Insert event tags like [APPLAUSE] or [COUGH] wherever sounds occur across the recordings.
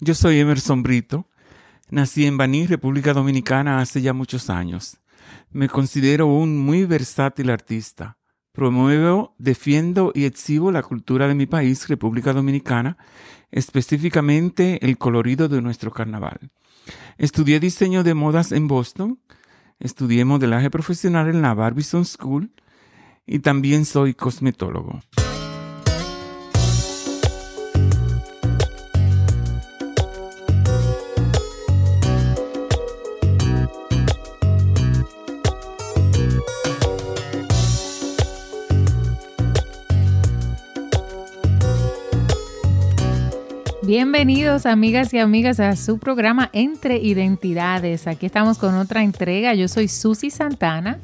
Yo soy Emerson Brito. Nací en Baní, República Dominicana, hace ya muchos años. Me considero un muy versátil artista. Promuevo, defiendo y exhibo la cultura de mi país, República Dominicana, específicamente el colorido de nuestro carnaval. Estudié diseño de modas en Boston, estudié modelaje profesional en la Barbizon School y también soy cosmetólogo. Bienvenidos amigas y amigas a su programa Entre Identidades. Aquí estamos con otra entrega. Yo soy Susi Santana.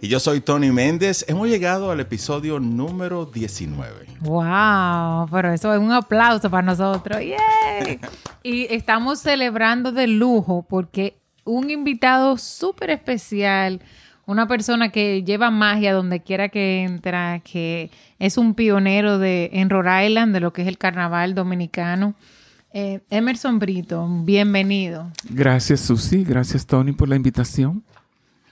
Y yo soy Tony Méndez. Hemos llegado al episodio número 19. ¡Wow! Pero eso es un aplauso para nosotros. ¡Yay! [LAUGHS] y estamos celebrando de lujo porque un invitado súper especial una persona que lleva magia donde quiera que entra, que es un pionero de, en Rhode Island de lo que es el carnaval dominicano. Eh, Emerson Brito, bienvenido. Gracias, Susi. Gracias, Tony, por la invitación.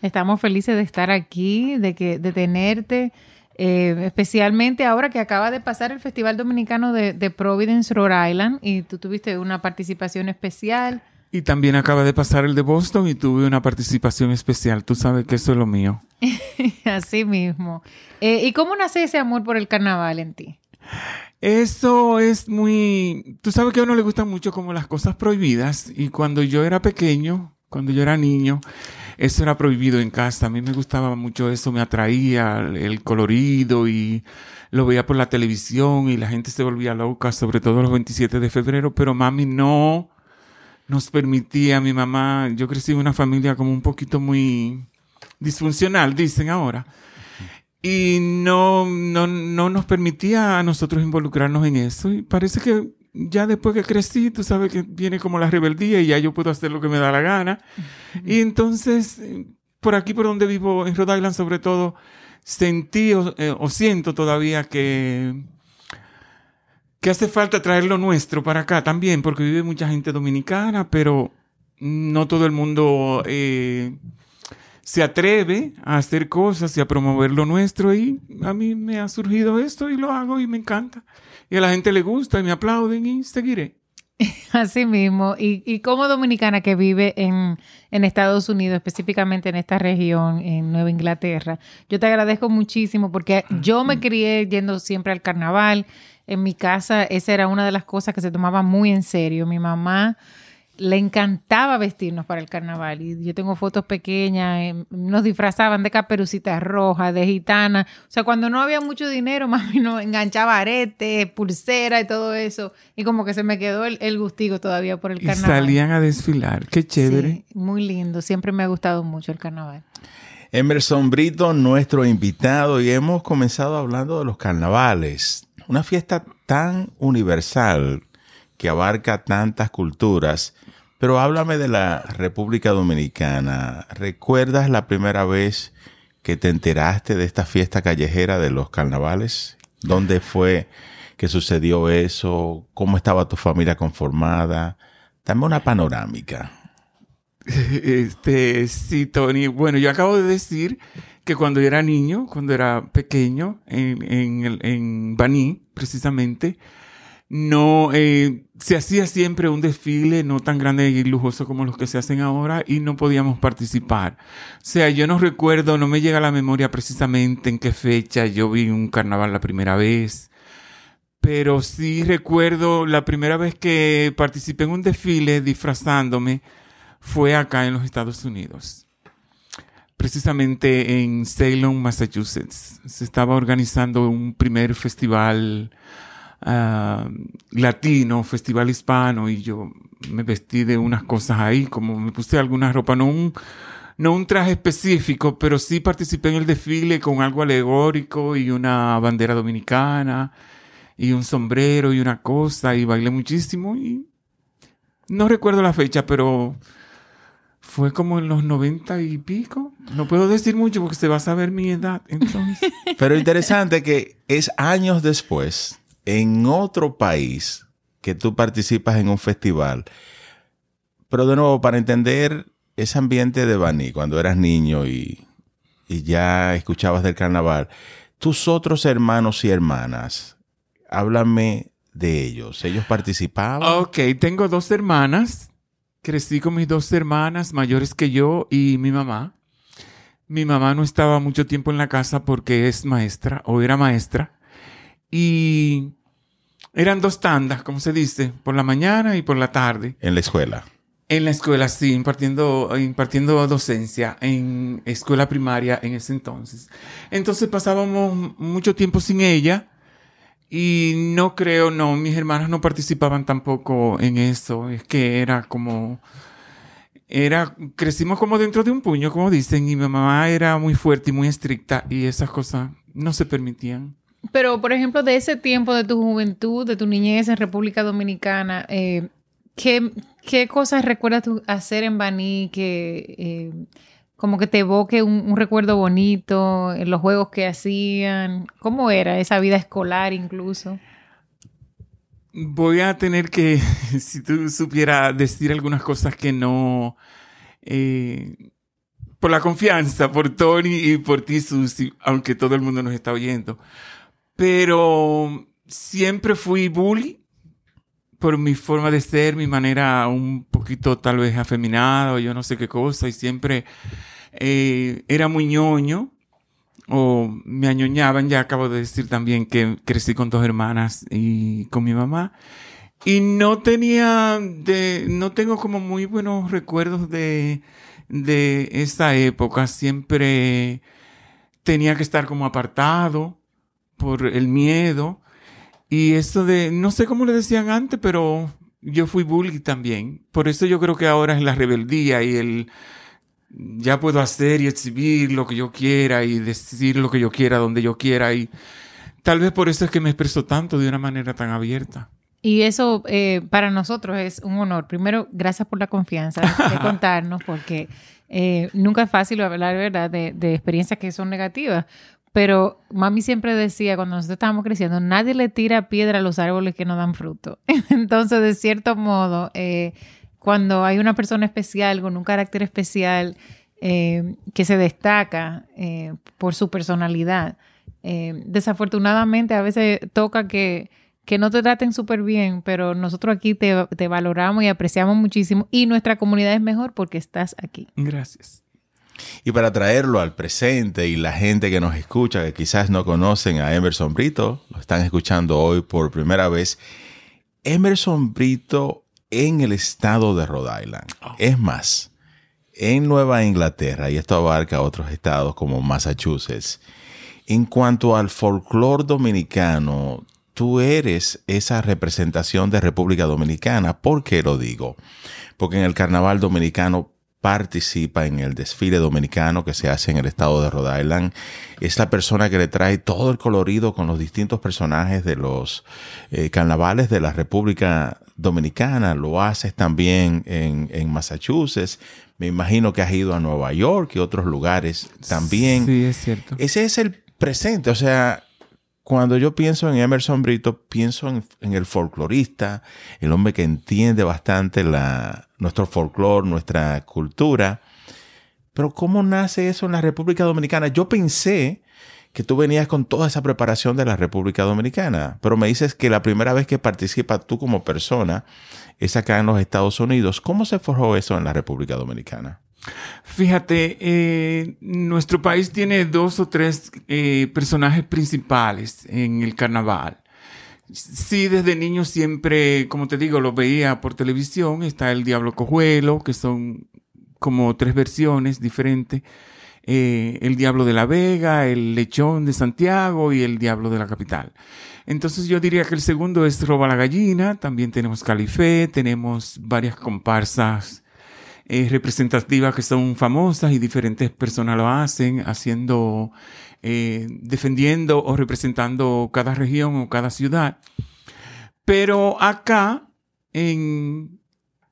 Estamos felices de estar aquí, de, que, de tenerte, eh, especialmente ahora que acaba de pasar el Festival Dominicano de, de Providence, Rhode Island, y tú tuviste una participación especial. Y también acaba de pasar el de Boston y tuve una participación especial. Tú sabes que eso es lo mío. [LAUGHS] Así mismo. Eh, ¿Y cómo nace ese amor por el carnaval en ti? Eso es muy... Tú sabes que a uno le gustan mucho como las cosas prohibidas. Y cuando yo era pequeño, cuando yo era niño, eso era prohibido en casa. A mí me gustaba mucho eso, me atraía el colorido y lo veía por la televisión y la gente se volvía loca, sobre todo los 27 de febrero, pero mami no nos permitía, mi mamá, yo crecí en una familia como un poquito muy disfuncional, dicen ahora, y no, no, no nos permitía a nosotros involucrarnos en eso. Y parece que ya después que crecí, tú sabes que viene como la rebeldía y ya yo puedo hacer lo que me da la gana. Y entonces, por aquí, por donde vivo, en Rhode Island sobre todo, sentí o eh, siento todavía que que hace falta traer lo nuestro para acá también, porque vive mucha gente dominicana, pero no todo el mundo eh, se atreve a hacer cosas y a promover lo nuestro. Y a mí me ha surgido esto y lo hago y me encanta. Y a la gente le gusta y me aplauden y seguiré. [LAUGHS] Así mismo. Y, y como dominicana que vive en, en, Estados Unidos, específicamente en esta región, en Nueva Inglaterra, yo te agradezco muchísimo porque yo me crié yendo siempre al carnaval en mi casa esa era una de las cosas que se tomaba muy en serio. Mi mamá le encantaba vestirnos para el carnaval y yo tengo fotos pequeñas, eh, nos disfrazaban de caperucitas rojas, de gitana, o sea, cuando no había mucho dinero, [LAUGHS] mami nos enganchaba aretes, pulsera y todo eso y como que se me quedó el, el gustigo todavía por el carnaval. Y salían a desfilar, qué chévere. Sí, muy lindo, siempre me ha gustado mucho el carnaval. Emerson Brito, nuestro invitado, y hemos comenzado hablando de los carnavales una fiesta tan universal que abarca tantas culturas. Pero háblame de la República Dominicana. ¿Recuerdas la primera vez que te enteraste de esta fiesta callejera de los carnavales? ¿Dónde fue que sucedió eso? ¿Cómo estaba tu familia conformada? Dame una panorámica. [LAUGHS] Este, sí, Tony. Bueno, yo acabo de decir que cuando yo era niño, cuando era pequeño, en, en, en Baní, precisamente, no eh, se hacía siempre un desfile no tan grande y lujoso como los que se hacen ahora y no podíamos participar. O sea, yo no recuerdo, no me llega a la memoria precisamente en qué fecha yo vi un carnaval la primera vez, pero sí recuerdo la primera vez que participé en un desfile disfrazándome fue acá en los Estados Unidos precisamente en Salem, Massachusetts. Se estaba organizando un primer festival uh, latino, festival hispano, y yo me vestí de unas cosas ahí, como me puse alguna ropa, no un, no un traje específico, pero sí participé en el desfile con algo alegórico y una bandera dominicana y un sombrero y una cosa, y bailé muchísimo y no recuerdo la fecha, pero fue como en los noventa y pico. No puedo decir mucho porque se va a saber mi edad. [LAUGHS] Pero interesante que es años después, en otro país, que tú participas en un festival. Pero de nuevo, para entender ese ambiente de Baní, cuando eras niño y, y ya escuchabas del carnaval, tus otros hermanos y hermanas, háblame de ellos. ¿Ellos participaban? Ok, tengo dos hermanas. Crecí con mis dos hermanas mayores que yo y mi mamá. Mi mamá no estaba mucho tiempo en la casa porque es maestra o era maestra. Y eran dos tandas, como se dice, por la mañana y por la tarde. En la escuela. En la escuela, sí, impartiendo, impartiendo docencia en escuela primaria en ese entonces. Entonces pasábamos mucho tiempo sin ella y no creo, no, mis hermanas no participaban tampoco en eso. Es que era como, era, crecimos como dentro de un puño, como dicen, y mi mamá era muy fuerte y muy estricta y esas cosas no se permitían. Pero, por ejemplo, de ese tiempo de tu juventud, de tu niñez en República Dominicana, eh, ¿qué, ¿qué, cosas recuerdas tú hacer en Baní que eh, como que te evoque un, recuerdo bonito, en los juegos que hacían? ¿Cómo era esa vida escolar incluso? Voy a tener que, [LAUGHS] si tú supieras decir algunas cosas que no... Eh, por la confianza, por Tony y por ti, Susi, aunque todo el mundo nos está oyendo. Pero siempre fui bully por mi forma de ser, mi manera un poquito tal vez afeminada yo no sé qué cosa y siempre eh, era muy ñoño o me añoñaban, ya acabo de decir también que crecí con dos hermanas y con mi mamá y no tenía de, no tengo como muy buenos recuerdos de, de esa época, siempre tenía que estar como apartado por el miedo. Y eso de, no sé cómo le decían antes, pero yo fui bully también. Por eso yo creo que ahora es la rebeldía y el, ya puedo hacer y exhibir lo que yo quiera y decir lo que yo quiera donde yo quiera. Y tal vez por eso es que me expreso tanto de una manera tan abierta. Y eso eh, para nosotros es un honor. Primero, gracias por la confianza de [LAUGHS] contarnos, porque eh, nunca es fácil hablar, ¿verdad?, de, de experiencias que son negativas. Pero mami siempre decía, cuando nosotros estábamos creciendo, nadie le tira piedra a los árboles que no dan fruto. [LAUGHS] Entonces, de cierto modo, eh, cuando hay una persona especial, con un carácter especial, eh, que se destaca eh, por su personalidad, desafortunadamente a veces toca que, que no te traten súper bien, pero nosotros aquí te, te valoramos y apreciamos muchísimo y nuestra comunidad es mejor porque estás aquí. Gracias. Y para traerlo al presente y la gente que nos escucha, que quizás no conocen a Emerson Brito, lo están escuchando hoy por primera vez, Emerson Brito en el estado de Rhode Island. Oh. Es más, en Nueva Inglaterra, y esto abarca otros estados como Massachusetts, en cuanto al folclore dominicano, tú eres esa representación de República Dominicana. ¿Por qué lo digo? Porque en el carnaval dominicano participa en el desfile dominicano que se hace en el estado de Rhode Island. Es la persona que le trae todo el colorido con los distintos personajes de los eh, carnavales de la República Dominicana. Lo haces también en, en, Massachusetts. Me imagino que has ido a Nueva York y otros lugares también. Sí, es cierto. Ese es el presente. O sea, cuando yo pienso en Emerson Brito, pienso en, el folclorista, el hombre que entiende bastante la, nuestro folclore, nuestra cultura. Pero ¿cómo nace eso en la República Dominicana? Yo pensé que tú venías con toda esa preparación de la República Dominicana, pero me dices que la primera vez que participas tú como persona es acá en los Estados Unidos. ¿Cómo se forjó eso en la República Dominicana? Fíjate, eh, nuestro país tiene dos o tres eh, personajes principales en el carnaval. Sí, desde niño siempre, como te digo, lo veía por televisión. Está el Diablo Cojuelo, que son como tres versiones diferentes. Eh, el Diablo de la Vega, el Lechón de Santiago y el Diablo de la Capital. Entonces yo diría que el segundo es Roba la Gallina. También tenemos Califé, tenemos varias comparsas eh, representativas que son famosas y diferentes personas lo hacen, haciendo, eh, defendiendo o representando cada región o cada ciudad. Pero acá, en,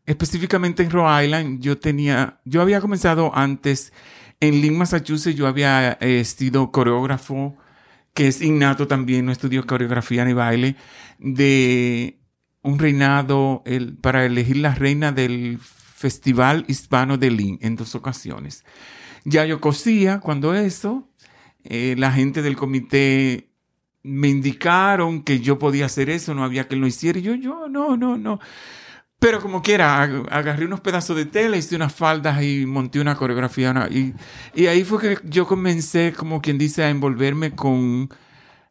específicamente en Rhode Island, yo tenía, yo había comenzado antes en Lynn, Massachusetts, yo había eh, sido coreógrafo, que es innato también, no estudió coreografía ni baile, de un reinado el, para elegir la reina del Festival Hispano de Lin en dos ocasiones. Ya yo cosía cuando eso, eh, la gente del comité me indicaron que yo podía hacer eso, no había que lo hiciera. Y yo, yo, no, no, no. Pero como quiera, agarré unos pedazos de tela, hice unas faldas y monté una coreografía. y, y, ahí fue que yo comencé, como quien dice, a envolverme con,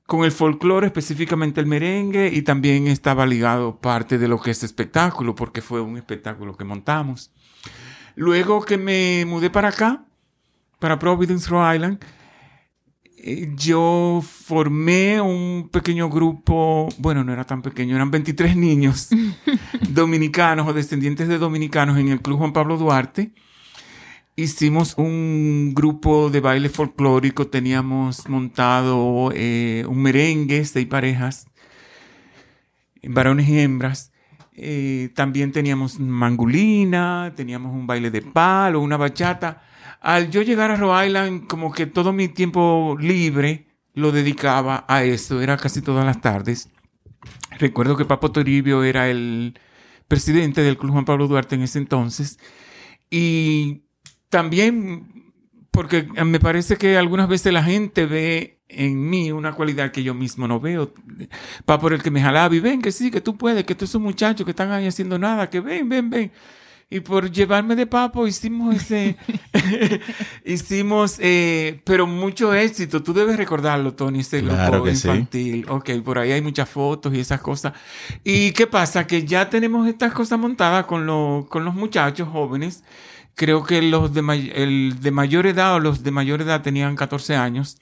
con el folclore, específicamente el merengue, y también estaba ligado parte de lo que es espectáculo, porque fue un espectáculo que montamos. Luego que me mudé para acá, para Providence, Rhode Island, yo formé un pequeño grupo, bueno, no era tan pequeño, eran 23 niños [LAUGHS] dominicanos o descendientes de dominicanos en el Club Juan Pablo Duarte. Hicimos un grupo de baile folclórico, teníamos montado eh, un merengue, seis parejas, varones y hembras. Eh, también teníamos mangulina, teníamos un baile de palo, una bachata al yo llegar a Rhode Island, como que todo mi tiempo libre lo dedicaba a eso, era casi todas las tardes. Recuerdo que Papo Toribio era el presidente del Club Juan Pablo Duarte en ese entonces. Y también porque me parece que algunas veces la gente ve en mí una cualidad que yo mismo no veo. Papo el que me jalaba y ven que sí, que tú puedes, que tú eres un muchacho que están ahí haciendo nada, que ven, ven, ven y por llevarme de papo hicimos ese, [LAUGHS] hicimos, eh, pero mucho éxito. Tú debes recordarlo, Tony, ese grupo infantil. Ok, por ahí hay muchas fotos y esas cosas. ¿Y qué pasa? Que ya tenemos estas cosas montadas con, con los muchachos jóvenes. Creo que los de, el de mayor edad o los de mayor edad tenían 14 años.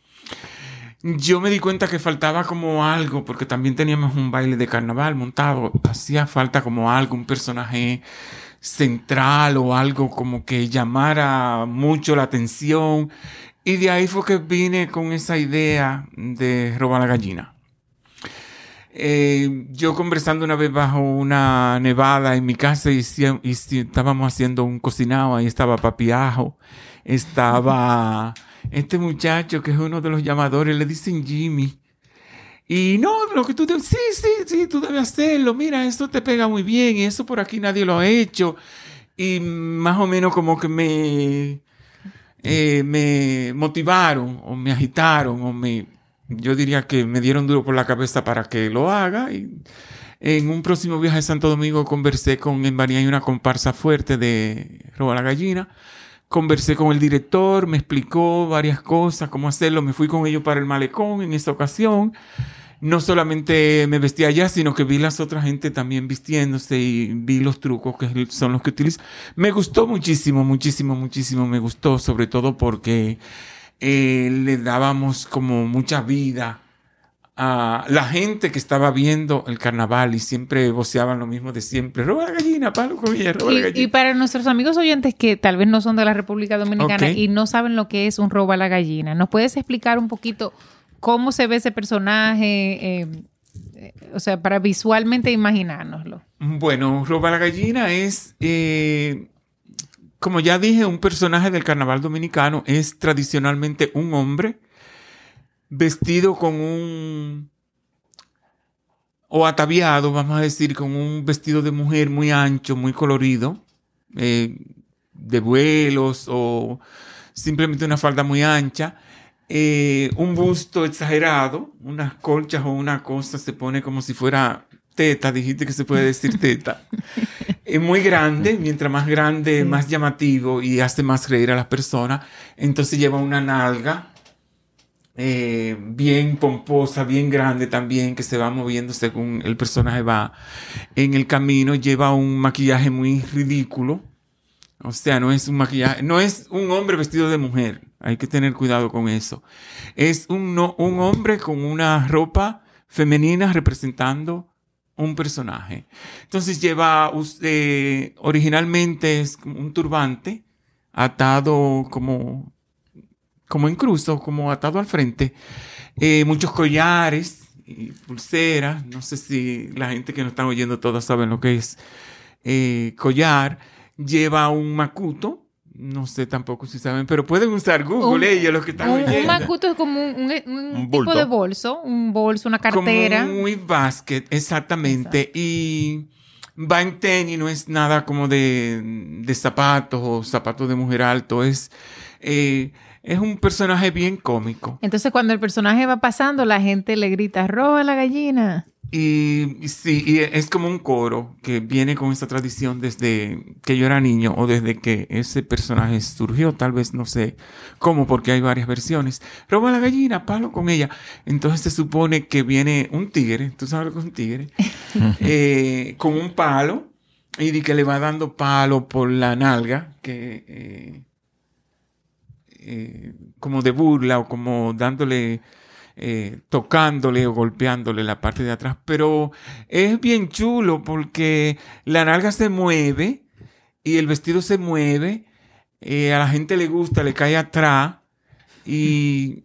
Yo me di cuenta que faltaba como algo, porque también teníamos un baile de carnaval montado. Hacía falta como algo, un personaje central o algo como que llamara mucho la atención. Y de ahí fue que vine con esa idea de robar la gallina. Eh, yo conversando una vez bajo una nevada en mi casa y, y, estábamos haciendo un cocinado, ahí estaba Papiajo, estaba este muchacho que es uno de los llamadores, le dicen Jimmy, y no, lo que tú debes, sí, sí, sí, tú debes hacerlo, mira, esto te pega muy bien, y eso por aquí nadie lo ha hecho. Y más o menos como que me, eh, me motivaron o me agitaron o me, yo diría que me dieron duro por la cabeza para que lo haga. Y en un próximo viaje a Santo Domingo conversé con, en hay una comparsa fuerte de Roba la Gallina. Conversé con el director, me explicó varias cosas, cómo hacerlo. Me fui con ellos para el malecón en esa ocasión. No solamente me vestí allá, sino que vi las otras gente también vistiéndose y vi los trucos que son los que utilizo. Me gustó muchísimo, muchísimo, muchísimo. Me gustó, sobre todo porque eh, le dábamos como mucha vida a la gente que estaba viendo el carnaval y siempre voceaban lo mismo de siempre, roba la gallina, palo con ella, roba y, la gallina. Y para nuestros amigos oyentes que tal vez no son de la República Dominicana y no saben lo que es un roba la gallina, ¿nos puedes explicar un poquito cómo se ve ese personaje? Eh, o sea, para visualmente imaginárnoslo. Bueno, roba la gallina es... Eh, como ya dije, un personaje del carnaval dominicano es tradicionalmente un hombre vestido con un, o ataviado, vamos a decir, con un vestido de mujer muy ancho, muy colorido, eh, de vuelos o simplemente una falda muy ancha, eh, un busto exagerado, unas colchas o una cosa se pone como si fuera teta, dijiste que se puede decir teta. [LAUGHS] Es muy grande, mientras más grande, más llamativo y hace más reír a las personas. Entonces lleva una nalga eh, bien pomposa, bien grande también, que se va moviendo según el personaje va en el camino, lleva un maquillaje muy ridículo. O sea, no es un maquillaje, no es un hombre vestido de mujer. Hay que tener cuidado con eso. Es un, un hombre con una ropa femenina representando un personaje. Entonces lleva, eh, originalmente es un turbante atado como como en como atado al frente, eh, muchos collares y pulseras. No sé si la gente que nos está oyendo todas saben lo que es eh, collar. Lleva un macuto No sé tampoco si saben, pero pueden usar Google Un- ellos los que están Un, un macuto es como un, un- un Un tipo bulto. de bolso, un bolso, una cartera. Como un basket, exactamente. Y va en tenis, no es nada como de, de zapatos o zapatos de mujer alto. Es, eh, es un personaje bien cómico. Entonces cuando el personaje va pasando, la gente le grita, roba la gallina. Y, y sí, y es como un coro que viene con esta tradición desde que yo era niño o desde que ese personaje surgió, tal vez no sé cómo, porque hay varias versiones. Roba la gallina, palo con ella. Entonces se supone que viene un tigre, tú sabes lo que es un tigre, [LAUGHS] eh, con un palo y de que le va dando palo por la nalga, que eh, eh, como de burla o como dándole eh, tocándole o golpeándole la parte de atrás, pero es bien chulo porque la nalga se mueve y el vestido se mueve, eh, a la gente le gusta, le cae atrás y,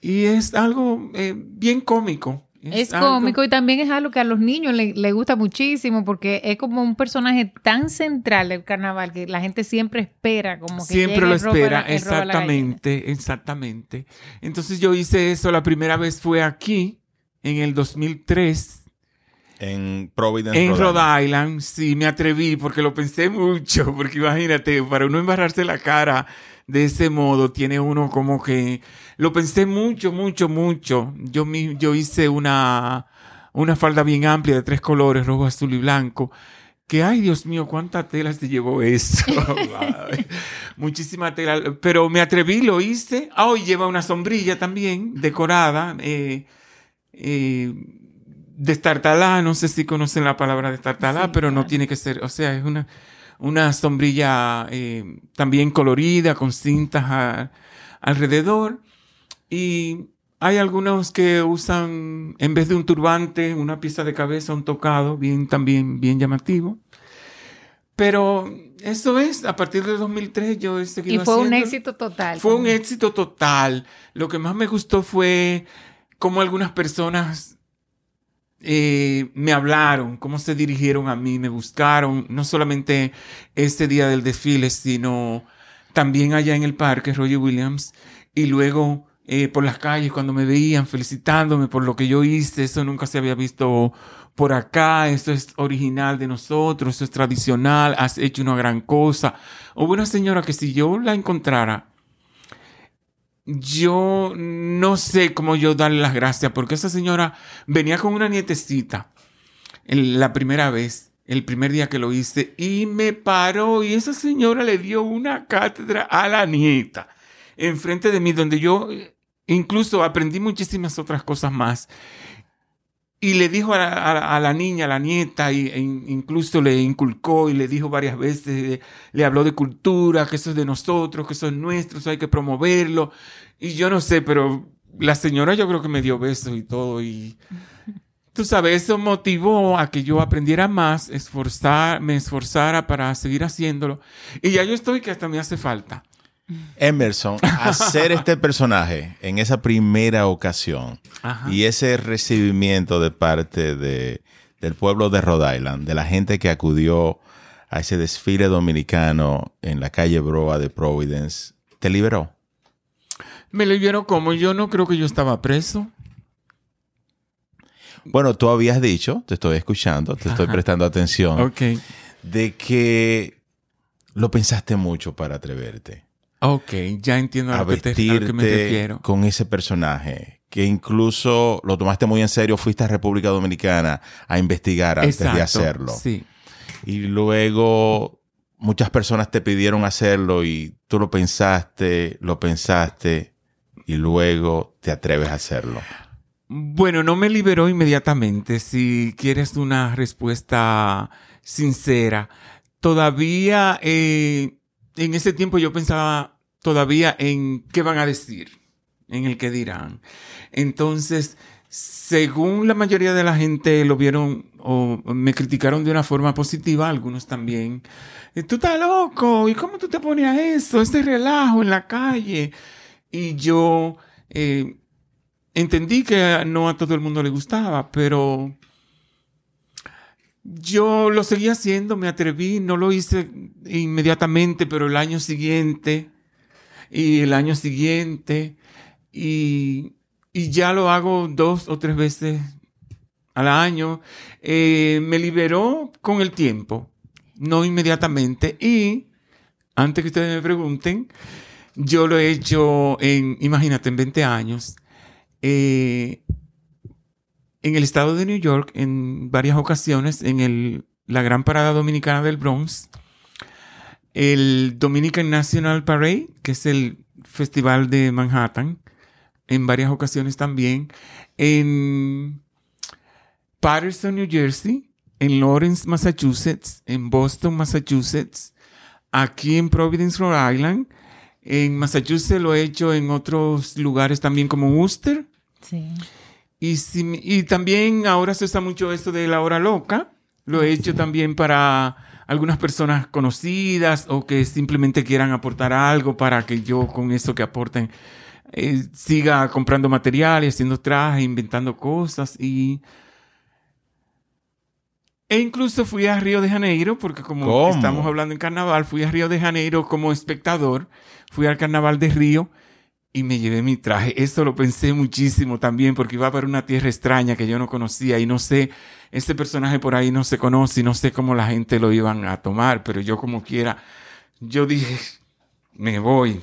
y es algo eh, bien cómico. Es cómico y también es algo que a los niños le, le gusta muchísimo porque es como un personaje tan central del carnaval que la gente siempre espera como que Siempre lo espera, la- exactamente, exactamente. Entonces yo hice eso, la primera vez fue aquí, en el 2003, En Providence, En Rhode Rhode Island, sí, me atreví porque lo pensé mucho, porque imagínate, para uno embarrarse la cara de ese modo, tiene uno como que, lo pensé mucho, mucho, mucho. Yo, yo hice una, una falda bien amplia de tres colores, rojo, azul y blanco, que, ay, Dios mío, cuánta tela se llevó eso. [LAUGHS] [LAUGHS] Muchísima tela, pero me atreví, lo hice. Ah, hoy lleva una sombrilla también, decorada, eh, eh, no sé si conocen la palabra destartalá, Sí, pero no tiene que ser, o sea, es una, una sombrilla eh, también colorida, con cintas a- alrededor. Y hay algunos que usan, en vez de un turbante, una pieza de cabeza, un tocado, bien también, bien llamativo. Pero eso es, a partir de 2003 yo he Y seguido fue un éxito total. Fue un éxito total. Lo que más me gustó fue cómo algunas personas eh, me hablaron, cómo se dirigieron a mí, me buscaron, no solamente ese día del desfile, sino también allá en el parque, Roger Williams, y luego eh, por las calles cuando me veían felicitándome por lo que yo hice, eso nunca se había visto por acá, eso es original de nosotros, eso es tradicional, has hecho una gran cosa. Hubo una señora que si yo la encontrara, yo no sé cómo yo darle las gracias, porque esa señora venía con una nietecita la primera vez, el primer día que lo hice, y me paró y esa señora le dio una cátedra a la nieta enfrente de mí, donde yo eh, incluso aprendí muchísimas otras cosas más. Y le dijo a la, a la- a la niña, a la nieta, y, e in- incluso le inculcó y le dijo varias veces, eh, le habló de cultura, que eso es de nosotros, que eso es nuestro, eso hay que promoverlo. Y yo no sé, pero la señora yo creo que me dio besos y todo. Y [LAUGHS] tú sabes, eso motivó a que yo aprendiera más, esforzar, me esforzara para seguir haciéndolo. Y ya yo estoy que hasta me hace falta. Emerson, hacer este personaje en esa primera ocasión Ajá. y ese recibimiento de parte de, del pueblo de Rhode Island, de la gente que acudió a ese desfile dominicano en la calle Broa de Providence, te liberó. Me vieron como yo no creo que yo estaba preso. Bueno, tú habías dicho, te estoy escuchando, te estoy prestando atención, de que lo pensaste mucho para atreverte Ok, ya entiendo a, a lo que, te, a lo que me vestirte refiero. con ese personaje, que incluso lo tomaste muy en serio, fuiste a República Dominicana a investigar antes de hacerlo. Sí. Y luego muchas personas te pidieron hacerlo y tú lo pensaste, lo pensaste y luego te atreves a hacerlo. Bueno, no me liberó inmediatamente. Si quieres una respuesta sincera, todavía eh, en ese tiempo yo pensaba todavía en qué van a decir, en el que dirán. Entonces, según la mayoría de la gente lo vieron o me criticaron de una forma positiva, algunos también. eh, Tú estás loco, ¿y cómo tú te pones a eso? Ese relajo en la calle. Y yo eh, entendí que no a todo el mundo le gustaba, pero yo lo seguí haciendo, me atreví, no lo hice inmediatamente, pero el año siguiente y el año siguiente y, y ya lo hago dos o tres veces al año. Eh, me liberó con el tiempo, no inmediatamente. Y antes que ustedes me pregunten, yo lo he hecho en, imagínate, en 20 años. Eh, en el estado de New York, en varias ocasiones, en el, la gran parada dominicana del Bronx, el Dominican National Parade, que es el festival de Manhattan, en varias ocasiones también, en Patterson, New Jersey, en Lawrence, Massachusetts, en Boston, Massachusetts, aquí en Providence, Rhode Island, en Massachusetts lo he hecho en otros lugares también como Worcester. Sí. Y, y también ahora se usa mucho esto de la hora loca. Lo he hecho también para algunas personas conocidas o que simplemente quieran aportar algo para que yo con eso que aporten eh, siga comprando material y haciendo trajes, inventando cosas y... E incluso fui a Río de Janeiro, porque como estamos hablando en carnaval, fui a Río de Janeiro como espectador, fui al carnaval de Río y me llevé mi traje. Eso lo pensé muchísimo también porque iba para una tierra extraña que yo no conocía y no sé, este personaje por ahí no se conoce y no sé cómo la gente lo iban a tomar, pero yo como quiera, yo dije, me voy.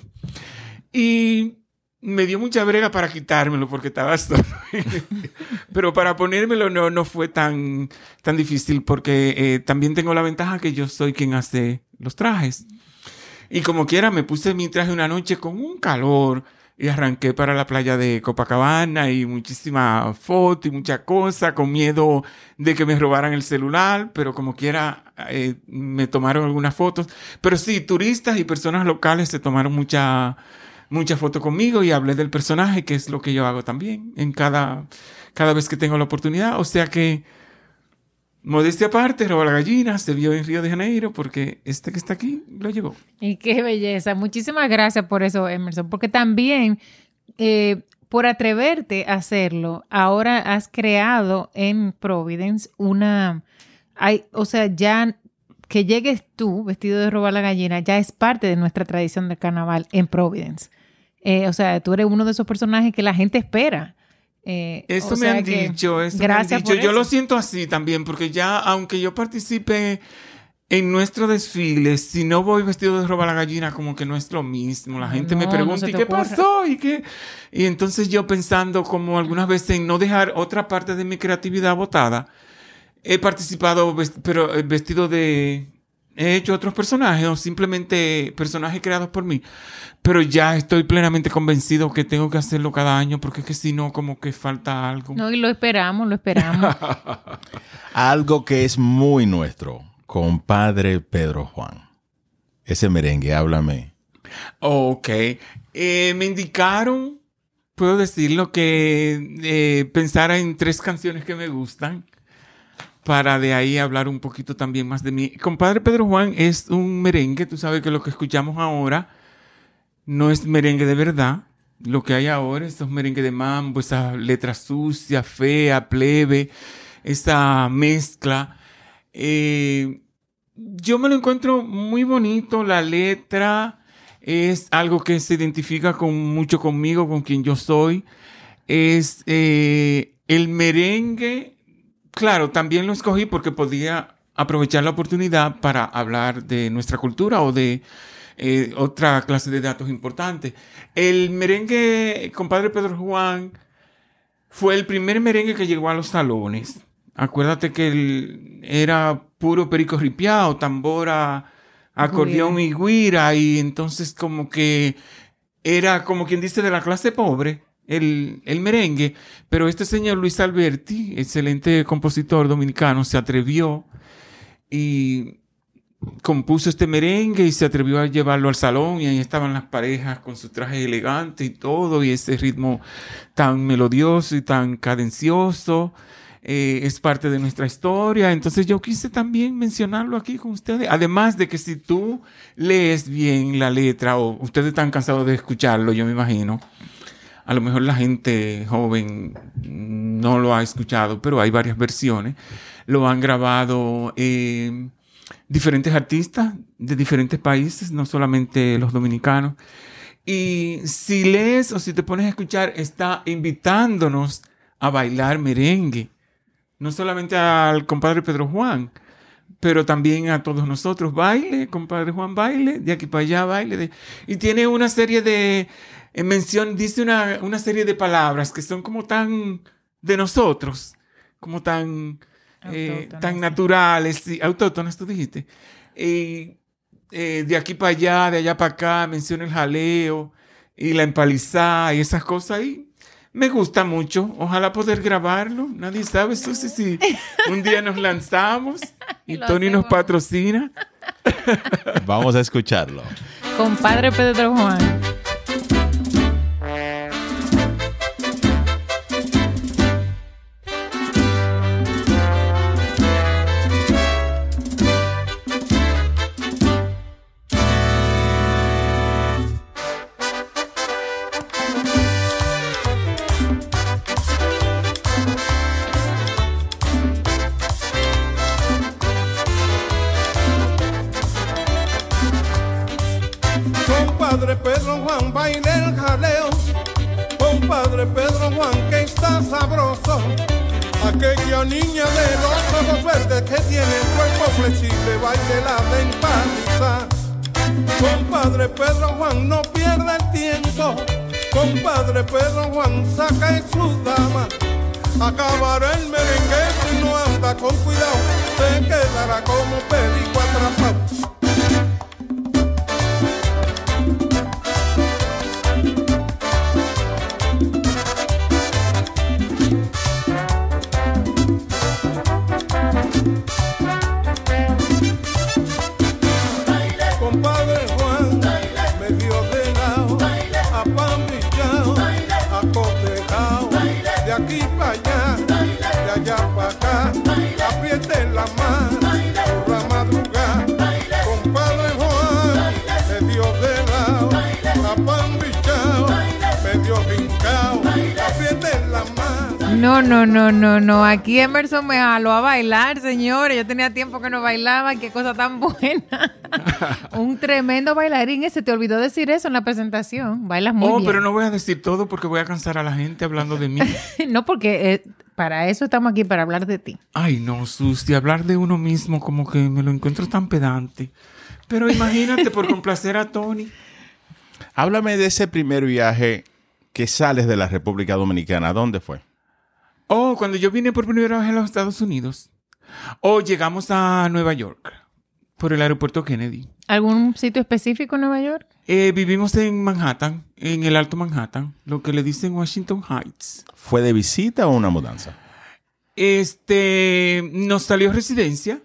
Y me dio mucha brega para quitármelo porque estaba solo. [LAUGHS] pero para ponérmelo no, no fue tan, tan difícil porque eh, también tengo la ventaja que yo soy quien hace los trajes. Y como quiera, me puse mi traje una noche con un calor y arranqué para la playa de Copacabana y muchísima foto y mucha cosa, con miedo de que me robaran el celular, pero como quiera eh, me tomaron algunas fotos. Pero sí, turistas y personas locales se tomaron mucha, mucha foto conmigo y hablé del personaje, que es lo que yo hago también en cada, cada vez que tengo la oportunidad. O sea que Modestia aparte, roba la gallina, se vio en Río de Janeiro porque este que está aquí lo llevó. Y qué belleza. Muchísimas gracias por eso, Emerson, porque también eh, por atreverte a hacerlo, ahora has creado en Providence una, hay, o sea, ya que llegues tú vestido de robar la gallina ya es parte de nuestra tradición de carnaval en Providence. Eh, o sea, tú eres uno de esos personajes que la gente espera. Eh, eso me han dicho, eso gracias me han dicho. Yo lo siento así también, porque ya, aunque yo participe en nuestro desfile, si no voy vestido de roba la gallina, como que no es lo mismo. La gente me pregunta, ¿y qué pasó? ¿Y qué? Y entonces yo pensando como algunas veces en no dejar otra parte de mi creatividad botada, he participado, pero eh, vestido de, he hecho otros personajes o simplemente personajes creados por mí, pero ya estoy plenamente convencido que tengo que hacerlo cada año porque es que si no, como que falta algo. No, y lo esperamos, lo esperamos. [LAUGHS] algo que es muy nuestro, compadre Pedro Juan. Ese merengue, háblame. Ok. Eh, me indicaron, puedo decirlo, que eh, pensara en tres canciones que me gustan para de ahí hablar un poquito también más de mí. Compadre Pedro Juan es un merengue, tú sabes que lo que escuchamos ahora no es merengue de verdad. Lo que hay ahora, esos merengue de mambo, esa letra sucia, fea, plebe, esa mezcla. Eh, yo me lo encuentro muy bonito, la letra es algo que se identifica con, mucho conmigo, con quien yo soy. Es eh, el merengue Claro, también lo escogí porque podía aprovechar la oportunidad para hablar de nuestra cultura o de eh, otra clase de datos importantes. El merengue, compadre Pedro Juan, fue el primer merengue que llegó a los salones. Acuérdate que era puro perico ripiado, tambora, acordeón y guira, y entonces como que era como quien dice de la clase pobre el, merengue, pero este señor Luis Alberti, excelente compositor dominicano, se atrevió y compuso este merengue y se atrevió a llevarlo al salón y ahí estaban las parejas con su traje elegante y todo y ese ritmo tan melodioso y tan cadencioso. Eh, es parte de nuestra historia. Entonces yo quise también mencionarlo aquí con ustedes. Además de que si tú lees bien la letra o ustedes están cansados de escucharlo, yo me imagino, a lo mejor la gente joven no lo ha escuchado, pero hay varias versiones. Lo han grabado eh, diferentes artistas de diferentes países, no solamente los dominicanos. Y si lees o si te pones a escuchar, está invitándonos a bailar merengue. No solamente al compadre Pedro Juan, pero también a todos nosotros. Baile, compadre Juan, baile, de aquí para allá, baile. Y tiene una serie de, en mención, dice una, una serie de palabras que son como tan de nosotros, como tan, eh, tan naturales, sí, autóctonas, tú dijiste. Y eh, de aquí para allá, de allá para acá, menciona el jaleo y la empalizada y esas cosas ahí. Me gusta mucho. Ojalá poder grabarlo. Nadie sabe, Susi, si [LAUGHS] un día nos lanzamos y [LAUGHS] Tony nos patrocina. Vamos a escucharlo. Compadre Pedro Juan. No, no, no, no, no. Aquí Emerson me jaló a bailar, señores. Yo tenía tiempo que no bailaba. Qué cosa tan [LAUGHS] buena. Un tremendo bailarín. Se te olvidó decir eso en la presentación. Bailas muy oh, bien. pero no voy a decir todo porque voy a cansar a la gente hablando de mí. [LAUGHS] no, porque eh, para eso estamos aquí, para hablar de ti. Ay, no, Susi, hablar de uno mismo como que me lo encuentro tan pedante. Pero imagínate por complacer a Tony. Háblame de ese primer viaje que sales de la República Dominicana. ¿Dónde fue? Oh, cuando yo vine por primera vez a los Estados Unidos. Oh, llegamos a Nueva York por el aeropuerto Kennedy. ¿Algún sitio específico en Nueva York? Eh, vivimos en Manhattan, en el Alto Manhattan, lo que le dicen Washington Heights. ¿Fue de visita o una mudanza? Este, nos salió residencia,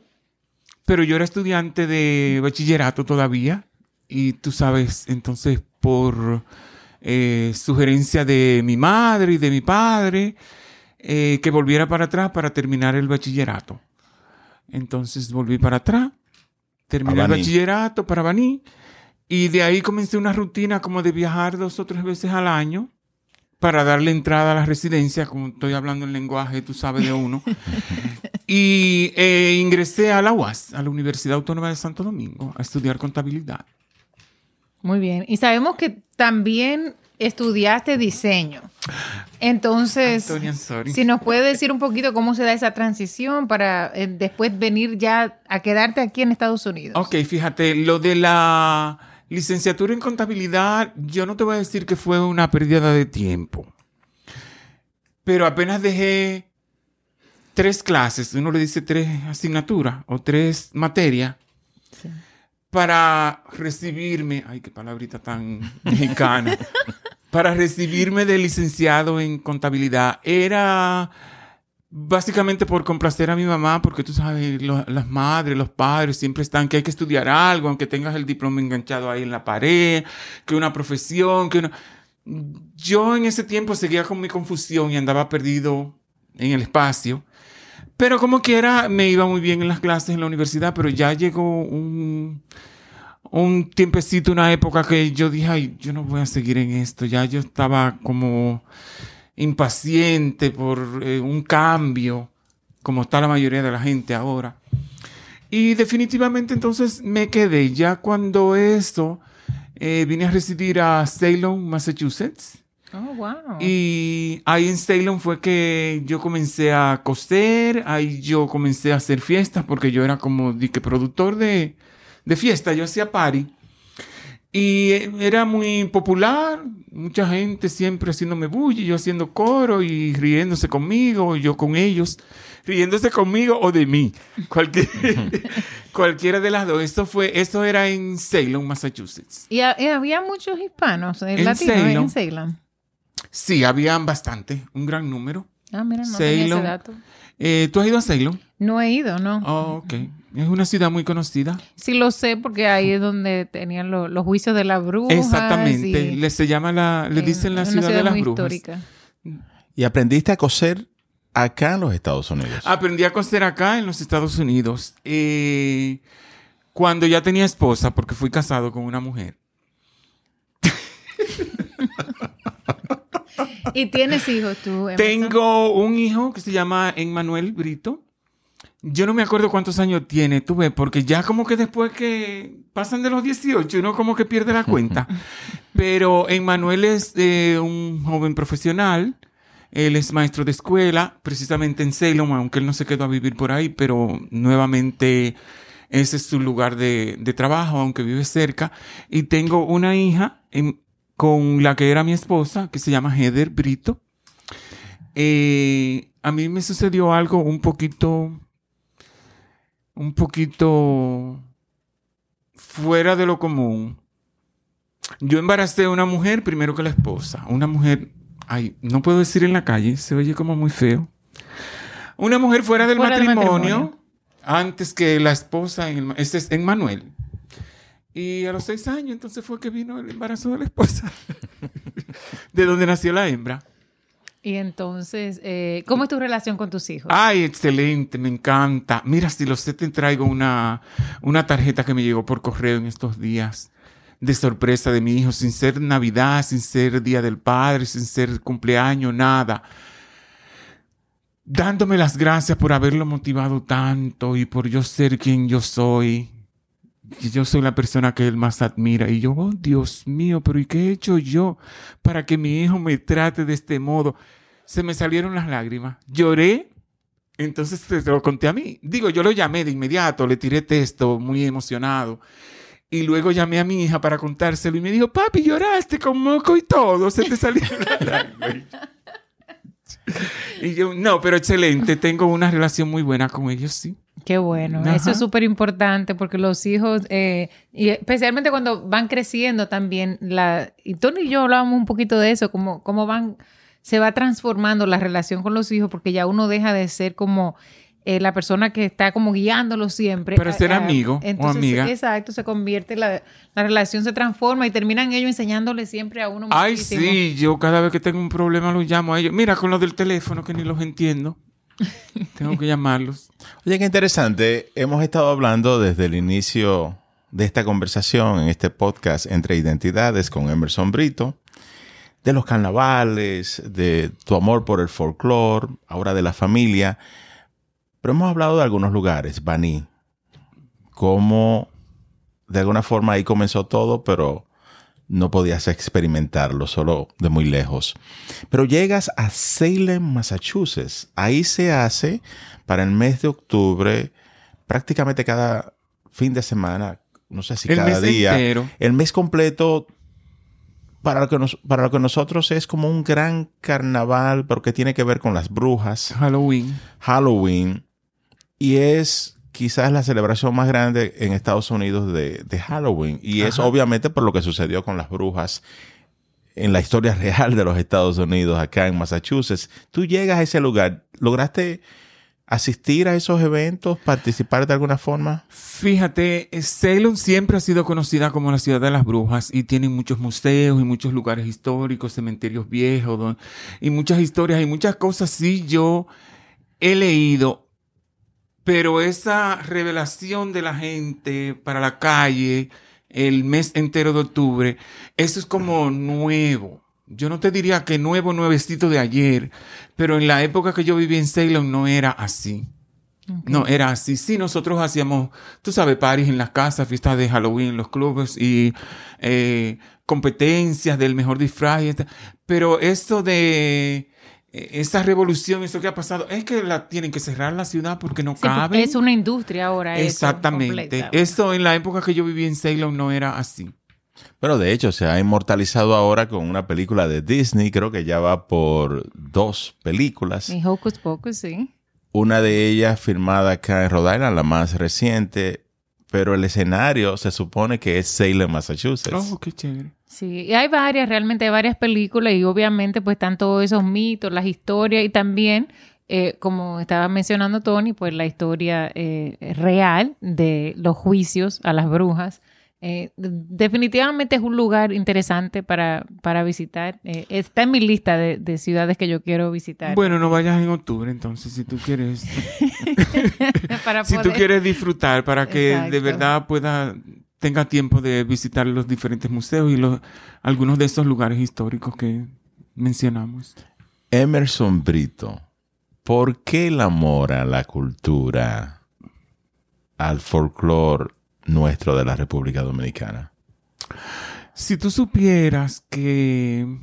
pero yo era estudiante de bachillerato todavía. Y tú sabes, entonces por eh, sugerencia de mi madre y de mi padre, eh, que volviera para atrás para terminar el bachillerato. Entonces volví para atrás, terminé el bachillerato para Baní y de ahí comencé una rutina como de viajar dos o tres veces al año para darle entrada a la residencia, como estoy hablando en lenguaje, tú sabes de uno. [LAUGHS] y eh, ingresé a la UAS, a la Universidad Autónoma de Santo Domingo, a estudiar contabilidad. Muy bien. Y sabemos que también estudiaste diseño. Entonces, si nos puede decir un poquito cómo se da esa transición para eh, después venir ya a quedarte aquí en Estados Unidos. Ok, fíjate, lo de la licenciatura en contabilidad, yo no te voy a decir que fue una pérdida de tiempo. Pero apenas dejé tres clases, uno le dice tres asignaturas o tres materias, Sí. para recibirme, ay, qué palabrita tan mexicana, [LAUGHS] para recibirme de licenciado en contabilidad. Era básicamente por complacer a mi mamá, porque tú sabes, las madres, los padres siempre están que hay que estudiar algo, aunque tengas el diploma enganchado ahí en la pared, que una profesión, que una... Yo en ese tiempo seguía con mi confusión y andaba perdido en el espacio. Pero como quiera, me iba muy bien en las clases en la universidad, pero ya llegó un, un tiempecito, una época que yo dije, ay, yo no voy a seguir en esto. Ya yo estaba como impaciente por eh, un cambio, como está la mayoría de la gente ahora. Y definitivamente entonces me quedé. Ya cuando esto, eh, vine a residir a Salem, Massachusetts. Oh, wow. Y ahí en Salem fue que yo comencé a coser, ahí yo comencé a hacer fiestas porque yo era como di que productor de, de fiestas, yo hacía party. Y eh, era muy popular, mucha gente siempre haciéndome bully, yo haciendo coro y riéndose conmigo, y yo con ellos, riéndose conmigo o de mí, [LAUGHS] cualquier, [LAUGHS] cualquiera de las dos. Esto fue, esto era en Salem, Massachusetts. Y, ha- y había muchos hispanos eh, En latinos eh, Ceylon. en Ceylon. Sí, habían bastante, un gran número. Ah, mira, no tenía ese dato. Eh, ¿Tú has ido a Salem? No he ido, ¿no? Oh, ok. Es una ciudad muy conocida. Sí lo sé porque ahí es donde tenían lo- los juicios de las brujas. Exactamente. y- Le, se llama la, le en- dicen la es una ciudad, de las muy brujas. histórica. Y aprendiste a coser acá en los Estados Unidos. Aprendí a coser acá en los Estados Unidos. eh, cuando ya tenía esposa, porque fui casado con una mujer. ¿Y tienes hijos tú? Emerson? Tengo un hijo que se llama Emmanuel Brito. Yo no me acuerdo cuántos años tiene, tú ves, porque ya como que después que pasan de los 18, uno como que pierde la cuenta. [LAUGHS] Pero Emmanuel es eh, un joven profesional. Él es maestro de escuela, precisamente en Salem, aunque él no se quedó a vivir por ahí, pero nuevamente ese es su lugar de, de trabajo, aunque vive cerca. Y tengo una hija en- con la que era mi esposa, que se llama Heather Brito. Eh, a mí me sucedió algo un poquito, un poquito fuera de lo común. Yo embaracé a una mujer primero que la esposa. Una mujer, ay, no puedo decir en la calle, se oye como muy feo. Una mujer fuera del, Fuera del matrimonio, antes que la esposa, en, el ma- este es en Manuel. Y a los seis años, entonces fue que vino el embarazo de la esposa, [LAUGHS] de donde nació la hembra. Y entonces, eh, ¿cómo es tu relación con tus hijos? Ay, excelente, me encanta. Mira, si lo sé, te traigo una, una tarjeta que me llegó por correo en estos días de sorpresa de mi hijo, sin ser Navidad, sin ser Día del Padre, sin ser cumpleaños, nada. Dándome las gracias por haberlo motivado tanto y por yo ser quien yo soy. Yo soy la persona que él más admira. Y yo, oh Dios mío, pero ¿y qué he hecho yo para que mi hijo me trate de este modo? Se me salieron las lágrimas. Lloré. Entonces te lo conté a mí. Digo, yo lo llamé de inmediato, le tiré texto muy emocionado. Y luego llamé a mi hija para contárselo y me dijo, papi, lloraste con moco y todo, se te salieron las lágrimas. [LAUGHS] Y yo, no, pero excelente, tengo una relación muy buena con ellos, sí. Qué bueno, Ajá. eso es súper importante porque los hijos, eh, y especialmente cuando van creciendo también, la, y Tony y yo hablábamos un poquito de eso, como cómo van, se va transformando la relación con los hijos porque ya uno deja de ser como eh, la persona que está como guiándolo siempre. A- ser a- amigo o amiga. Exacto, se convierte, la, la relación se transforma y terminan ellos enseñándole siempre a uno Ay, muchísimo. sí, yo cada vez que tengo un problema los llamo a ellos. Mira, con lo del teléfono que ni los entiendo. [LAUGHS] Tengo que llamarlos. Oye, qué interesante. Hemos estado hablando desde el inicio de esta conversación en este podcast entre identidades con Emerson Brito, de los carnavales, de tu amor por el folclore, ahora de la familia. Pero hemos hablado de algunos lugares, Baní, cómo de alguna forma ahí comenzó todo, pero no podías experimentarlo solo de muy lejos. Pero llegas a Salem, Massachusetts. Ahí se hace para el mes de octubre, prácticamente cada fin de semana, no sé si El cada mes día. entero. El mes completo, para lo, que nos- para lo que nosotros es como un gran carnaval, pero que tiene que ver con las brujas. Halloween. Halloween y es quizás la celebración más grande en Estados Unidos de, de Halloween y es obviamente por lo que sucedió con las brujas en la historia [LAUGHS] real de los Estados Unidos acá en Massachusetts. Tú llegas a ese lugar, ¿lograste asistir a esos eventos, participar de alguna forma? Fíjate, Salem siempre ha sido conocida como la ciudad de las brujas y tiene muchos museos y muchos lugares históricos, cementerios viejos y muchas historias y muchas cosas sí yo he leído, pero esa revelación de la gente para la calle el mes entero de octubre, eso es como nuevo. Yo no te diría que nuevo, nuevecito de ayer, pero en la época que yo viví en Salem no era así. No, era así. Sí, nosotros hacíamos, tú sabes, paris en las casas, fiestas de Halloween en los clubes y eh, competencias del mejor disfraz. y Pero esto de eh, esa revolución, eso que ha pasado, es que la tienen que cerrar la ciudad porque no Sí, cabe. es una industria ahora. Exactamente. Eso en la época que yo viví en Ceylon no era así. Pero de hecho se ha inmortalizado ahora con una película de Disney, creo que ya va por dos películas. Y Hocus Pocus, sí. Una de ellas firmada acá en Rhode Island, la más reciente, pero el escenario se supone que es Salem, Massachusetts. Oh, qué chévere. Sí, y hay varias, realmente hay varias películas y obviamente pues están todos esos mitos, las historias y también, eh, como estaba mencionando Tony, pues la historia eh, real de los juicios a las brujas. Eh, definitivamente es un lugar interesante para, para visitar. Eh, está en mi lista de, de ciudades que yo quiero visitar. Bueno, no vayas en octubre, entonces, si tú quieres. [LAUGHS] para [LAUGHS] si tú quieres disfrutar para que de verdad pueda tenga tiempo de visitar los diferentes museos y los algunos de esos lugares históricos que mencionamos. Emerson Brito, ¿por qué el amor a la cultura, al folclore nuestro de la República Dominicana? Si tú supieras que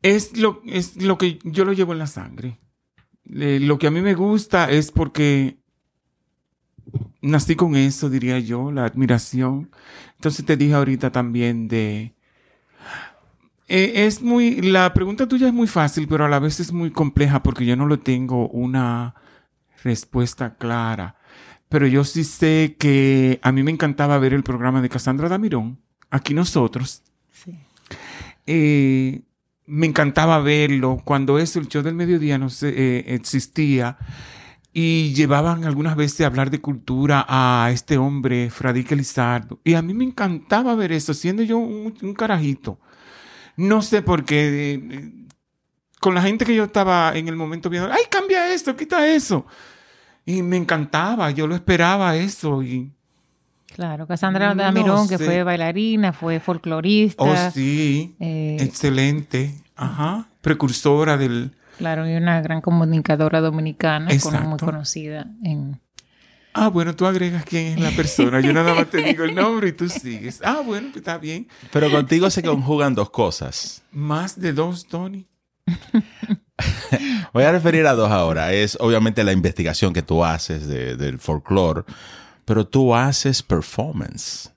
es lo, es lo que yo lo llevo en la sangre. Eh, lo que a mí me gusta es porque nací con eso, diría yo, la admiración. Entonces te dije ahorita también de... Eh, es muy... La pregunta tuya es muy fácil, pero a la vez es muy compleja porque yo no le tengo una respuesta clara. Pero yo sí sé que a mí me encantaba ver el programa de Cassandra Damirón, aquí nosotros. Sí. Eh, me encantaba verlo cuando eso, el show del mediodía no sé, eh, existía y llevaban algunas veces a hablar de cultura a este hombre, Fradique Lizardo. Y a mí me encantaba ver eso, siendo yo un, un carajito. No sé por qué. eh, eh, con la gente que yo estaba en el momento viendo, ¡ay, cambia esto, quita eso! Y me encantaba, yo lo esperaba eso. Y, Claro, Cassandra No Damirón, que fue bailarina, fue folclorista. oh, sí, eh, excelente. Ajá, precursora del... Claro, y una gran comunicadora dominicana, con- muy conocida en... Ah, bueno, tú agregas quién es la persona. Yo nada más te [LAUGHS] digo el nombre y tú sigues. Ah, bueno, pues está bien. Pero contigo se conjugan dos cosas. Más de dos, Tony. [LAUGHS] Voy a referir a dos ahora. Es obviamente la investigación que tú haces de- del folclore, pero tú haces performance.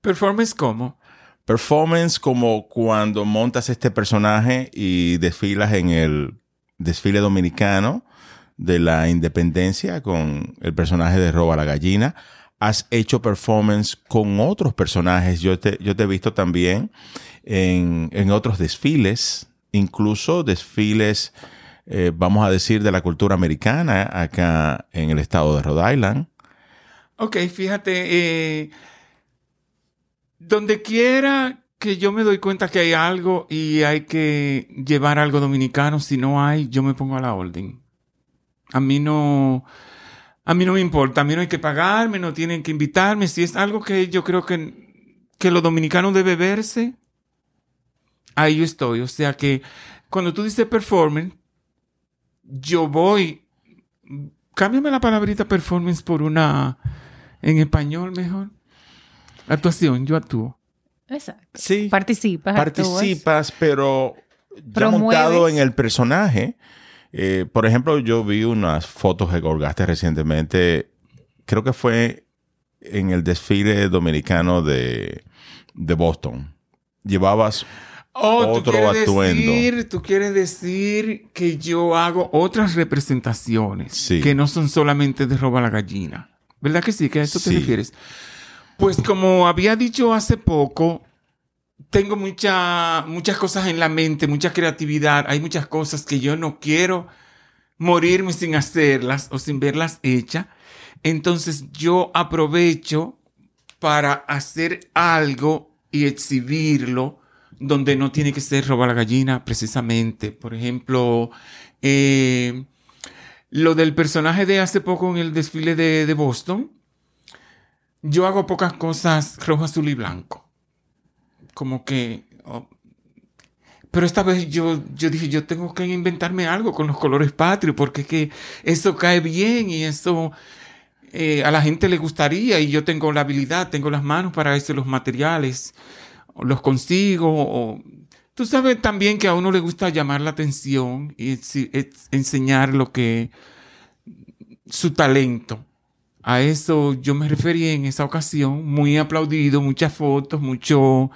Performance como. Performance como cuando montas este personaje y desfilas en el desfile dominicano de la independencia con el personaje de Roba la Gallina. Has hecho performance con otros personajes. Yo te, yo te he visto también en, en otros desfiles, incluso desfiles, eh, vamos a decir, de la cultura americana acá en el estado de Rhode Island. Ok, fíjate, eh, donde quiera que yo me doy cuenta que hay algo y hay que llevar algo dominicano, si no hay, yo me pongo a la orden. A mí no, a mí no me importa, a mí no hay que pagarme, no tienen que invitarme, si es algo que yo creo que, que lo dominicano debe verse, ahí yo estoy. O sea que cuando tú dices performance, yo voy, cámbiame la palabrita performance por una en español mejor. Actuación, yo actúo. Exacto. Sí. Participas, actúas. participas, pero ya Promueves. montado en el personaje. Eh, por ejemplo, yo vi unas fotos que colgaste recientemente, creo que fue en el desfile dominicano de, de Boston. Llevabas Oh, tú Otro quieres atuendo. decir, tú quieres decir que yo hago otras representaciones Sí. que no son solamente de roba la gallina. ¿Verdad que sí? ¿Que a esto Sí. te refieres? Pues como había dicho hace poco, tengo mucha- muchas cosas en la mente, mucha creatividad. Hay muchas cosas que yo no quiero morirme sin hacerlas o sin verlas hechas. Entonces yo aprovecho para hacer algo y exhibirlo donde no tiene que ser robar la gallina precisamente. Por ejemplo, eh, lo del personaje de hace poco en el desfile de, de Boston, yo hago pocas cosas rojo, azul y blanco. Como que... oh, Pero esta vez yo, yo dije, yo tengo que inventarme algo con los colores patrios, porque es que eso cae bien y eso eh, a la gente le gustaría y yo tengo la habilidad, tengo las manos para eso, los materiales, los consigo. Tú sabes también que a uno le gusta llamar la atención y enseñar lo que, su talento. A eso yo me referí en esa ocasión, muy aplaudido, muchas fotos, mucho...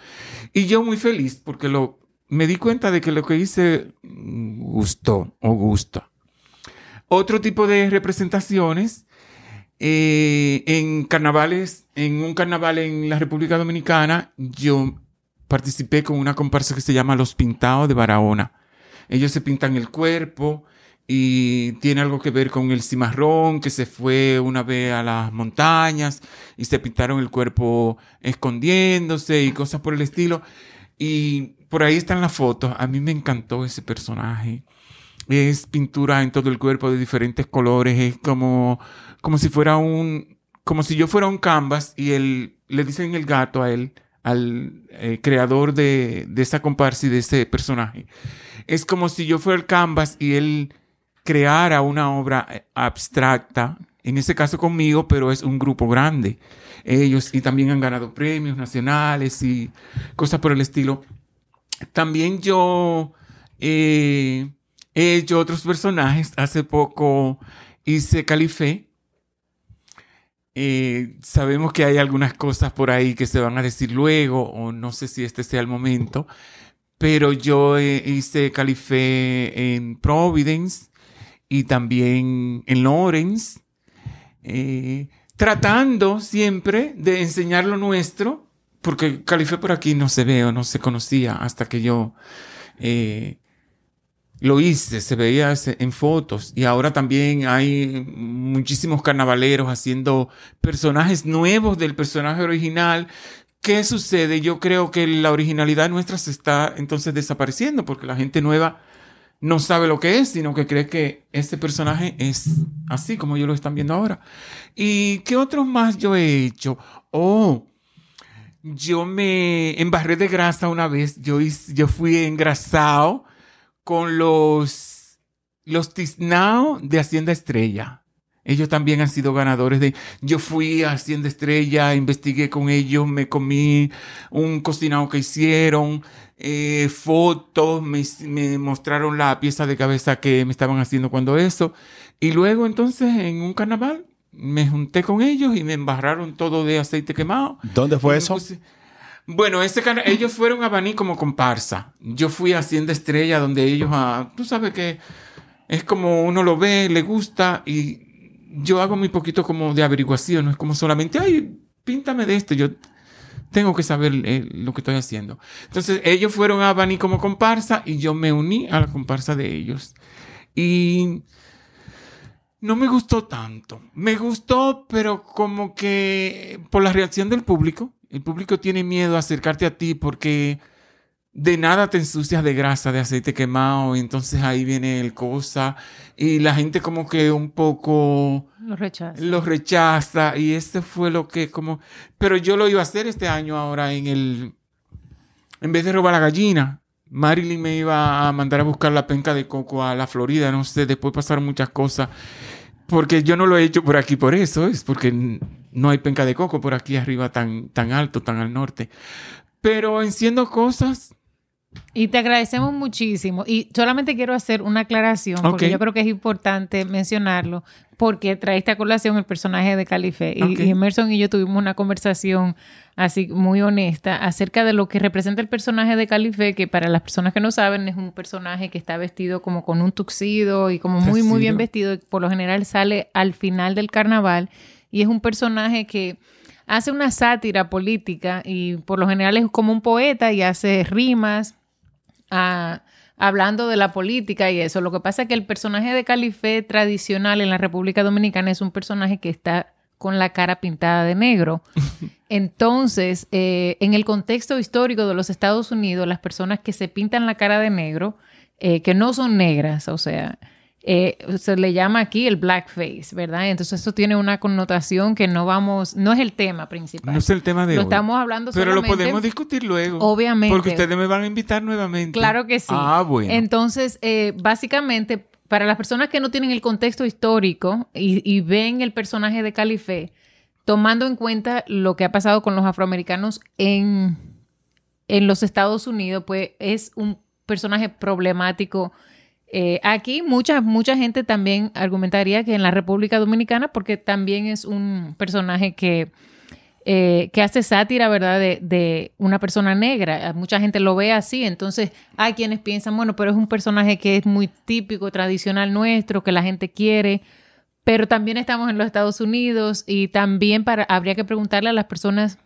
Y yo muy feliz porque lo, me di cuenta de que lo que hice gustó o gusta. Otro tipo de representaciones eh, en carnavales, en un carnaval en la República Dominicana, yo participé con una comparsa que se llama Los Pintados de Barahona. Ellos se pintan el cuerpo, y tiene algo que ver con el cimarrón que se fue una vez a las montañas y se pintaron el cuerpo escondiéndose y cosas por el estilo. Y por ahí están las fotos. A mí me encantó ese personaje. Es pintura en todo el cuerpo de diferentes colores. Es como, como si fuera un, como si yo fuera un canvas y él, le dicen el gato a él, al eh, creador de, de esa comparsa y de ese personaje. Es como si yo fuera el canvas y él creara una obra eh, abstracta, en ese caso conmigo, pero es un grupo grande. Ellos y también han ganado premios nacionales y cosas por el estilo. También yo eh, he hecho otros personajes. Hace poco hice Calife. Eh, sabemos que hay algunas cosas por ahí que se van a decir luego, o no sé si este sea el momento, pero yo hice Calife en Providence y también en Lawrence, eh, tratando siempre de enseñar lo nuestro, porque Calife por aquí no se ve o no se conocía hasta que yo eh, lo hice, se veía en fotos y ahora también hay muchísimos carnavaleros haciendo personajes nuevos del personaje original. ¿Qué sucede? Yo creo que la originalidad nuestra se está entonces desapareciendo porque la gente nueva no sabe lo que es, sino que cree que este personaje es así como ellos lo están viendo ahora. ¿Y qué otros más yo he hecho? Oh, yo me embarré de grasa una vez. Yo, yo fui engrasado con los, los de Hacienda Estrella. Ellos también han sido ganadores de... Yo fui a Hacienda Estrella, investigué con ellos, me comí un cocinado que hicieron, eh, fotos, me, me, mostraron la pieza de cabeza que me estaban haciendo cuando eso. Y luego entonces en un carnaval me junté con ellos y me embarraron todo de aceite quemado. ¿Dónde fue eso? bueno, ese ellos fueron a Baní como comparsa. Yo fui a Hacienda Estrella donde ellos, ah, tú sabes que es como uno lo ve, le gusta y yo hago muy poquito como de averiguación, no es como solamente, ay, píntame de esto, yo tengo que saber eh, lo que estoy haciendo. Entonces ellos fueron a Bani como comparsa y yo me uní a la comparsa de ellos. Y no me gustó tanto. Me gustó, pero como que por la reacción del público, el público tiene miedo a acercarte a ti porque de nada te ensucias de grasa, de aceite quemado, y entonces ahí viene el cosa, y la gente como que un poco lo rechaza. Lo rechaza, y este fue lo que como, pero yo lo iba a hacer este año ahora en el, en vez de robar la gallina, Marilyn me iba a mandar a buscar la penca de coco a la Florida, no sé, después pasaron muchas cosas, porque yo no lo he hecho por aquí por eso, es porque no hay penca de coco por aquí arriba tan, tan alto, tan al norte. Pero enciendo cosas, y te agradecemos muchísimo. Y solamente quiero hacer una aclaración, porque yo creo que es importante mencionarlo, porque traiste a colación el personaje de Calife. Y, Emerson y yo tuvimos una conversación así muy honesta acerca de lo que representa el personaje de Calife, que para las personas que no saben es un personaje que está vestido como con un tuxido y como muy, muy bien vestido. Y por lo general sale al final del carnaval. Y es un personaje que hace una sátira política y por lo general es como un poeta y hace rimas hablando de la política y eso. Lo que pasa es que el personaje de Calife tradicional en la República Dominicana es un personaje que está con la cara pintada de negro. [LAUGHS] Entonces, eh, en el contexto histórico de los Estados Unidos, las personas que se pintan la cara de negro, eh, que no son negras, o sea, eh, se le llama aquí el blackface, ¿verdad? Entonces eso tiene una connotación que no vamos, no es el tema principal. No es el tema de Lo hoy. estamos hablando Pero lo podemos discutir luego. Obviamente. Porque ustedes me van a invitar nuevamente. Claro que sí. Ah, bueno. Entonces, eh, básicamente, para las personas que no tienen el contexto histórico y, y ven el personaje de Calife, tomando en cuenta lo que ha pasado con los afroamericanos en, en los Estados Unidos, pues es un personaje problemático. Eh, aquí mucha, mucha gente también argumentaría que en la República Dominicana, porque también es un personaje que, eh, que hace sátira, ¿verdad?, de, una persona negra. Mucha gente lo ve así, entonces hay quienes piensan, bueno, pero es un personaje que es muy típico, tradicional nuestro, que la gente quiere, pero también estamos en los Estados Unidos y también para, habría que preguntarle a las personas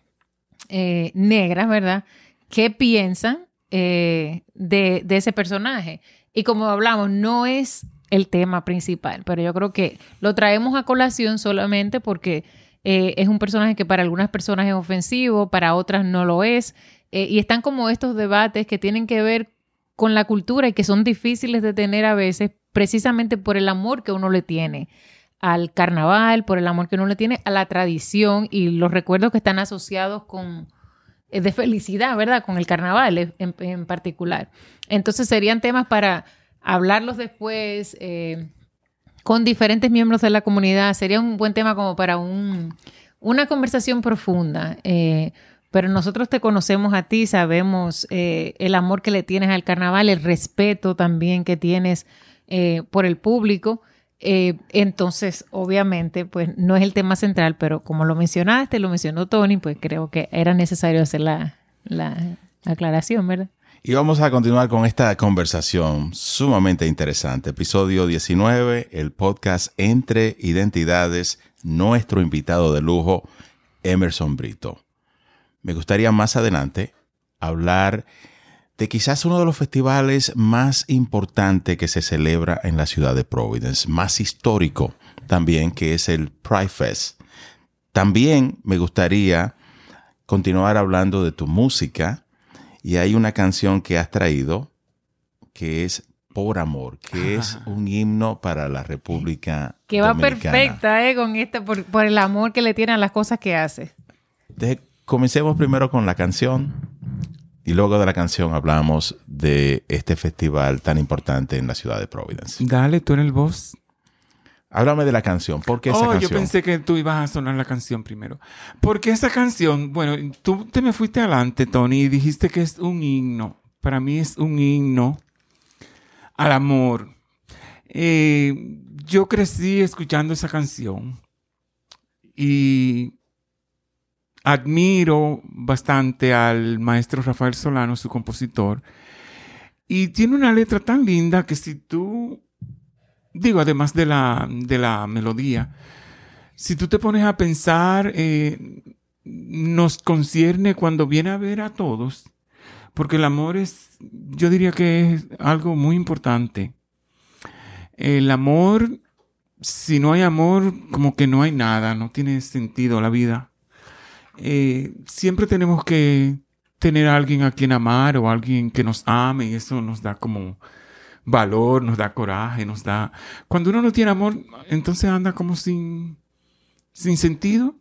eh, negras, ¿verdad?, qué piensan de ese personaje. Y como hablamos, no es el tema principal, pero yo creo que lo traemos a colación solamente porque eh, es un personaje que para algunas personas es ofensivo, para otras no lo es, eh, y están como estos debates que tienen que ver con la cultura y que son difíciles de tener a veces precisamente por el amor que uno le tiene al carnaval, por el amor que uno le tiene a la tradición y los recuerdos que están asociados con de felicidad, ¿verdad? Con el carnaval eh, en, en particular. Entonces serían temas para hablarlos después eh, con diferentes miembros de la comunidad. Sería un buen tema como para un, una conversación profunda. eh, pero nosotros te conocemos a ti, sabemos eh, el amor que le tienes al carnaval, el respeto también que tienes eh, por el público. Eh, entonces, obviamente, pues no es el tema central, pero como lo mencionaste, lo mencionó Tony, pues creo que era necesario hacer la, la aclaración, ¿verdad? Y vamos a continuar con esta conversación sumamente interesante. Episodio 19, el podcast Entre Identidades, nuestro invitado de lujo, Emerson Brito. Me gustaría más adelante hablar de quizás uno de los festivales más importantes que se celebra en la ciudad de Providence, más histórico también, que es el Pride Fest. También me gustaría continuar hablando de tu música y hay una canción que has traído que es Por Amor, que es un himno para la República Que va perfecta, ¿eh? Con esta, por, por el amor que le tiene a las cosas que hace. De- comencemos primero con la canción y luego de la canción hablamos de este festival tan importante en la ciudad de Providence. Dale, tú eres el voz. Háblame de la canción. ¿Por qué esa Oh, yo canción? pensé que tú ibas a sonar la canción primero. Porque esa canción, bueno, tú te me fuiste adelante, Tony, y dijiste que es un himno. Para mí es un himno al amor. Eh, yo crecí escuchando esa canción y admiro bastante al maestro Rafael Solano, su compositor. Y tiene una letra tan linda que si tú digo, además de la, de la melodía, si tú te pones a pensar, eh, nos concierne cuando viene a ver a todos, porque el amor es, yo diría que es algo muy importante. El amor, si no hay amor, como que no hay nada, no tiene sentido la vida. Eh, siempre tenemos que tener a alguien a quien amar o alguien que nos ame y eso nos da como valor, nos da coraje, nos da... Cuando uno no tiene amor, entonces anda como sin, sin sentido.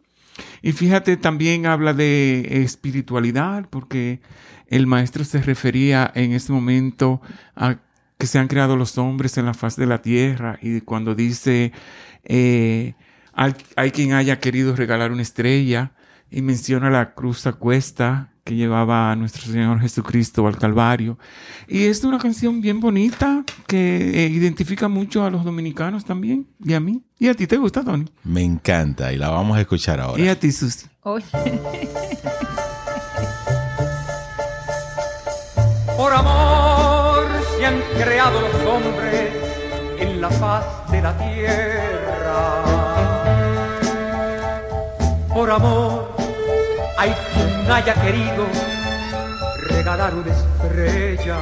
Y fíjate, también habla de espiritualidad, porque el maestro se refería en ese momento a que se han creado los hombres en la faz de la tierra, y cuando dice, eh, hay, hay quien haya querido regalar una estrella, y menciona la cruz a cuesta que llevaba a nuestro Señor Jesucristo al Calvario. Y es una canción bien bonita que eh, identifica mucho a los dominicanos también, y a mí. ¿Y a ti te gusta, Tony? Me encanta y la vamos a escuchar ahora. Y a ti, Susi. Oye, [LAUGHS] Por amor se han creado los hombres en la faz de la tierra. Por amor ay haya querido, regalar una estrella.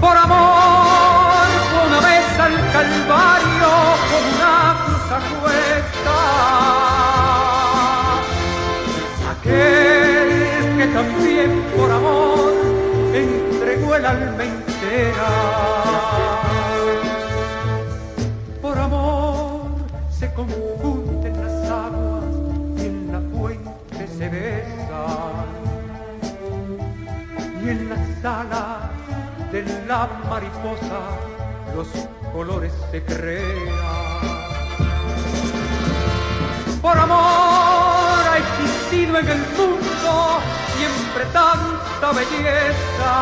Por amor, una vez al Calvario, con una cruz a Aquel que también por amor entregó el alma entera. Por amor se confundió de la mariposa los colores se crean. Por amor ha existido en el mundo siempre tanta belleza.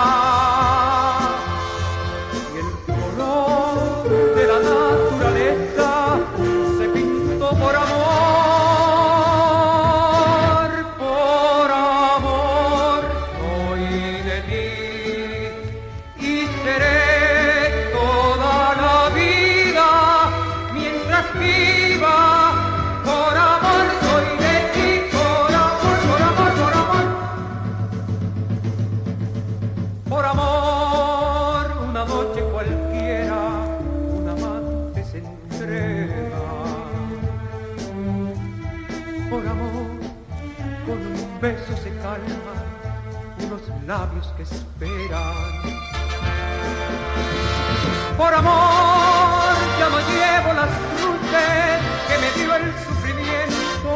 Por amor, ya no llevo las cruces que me dio el sufrimiento.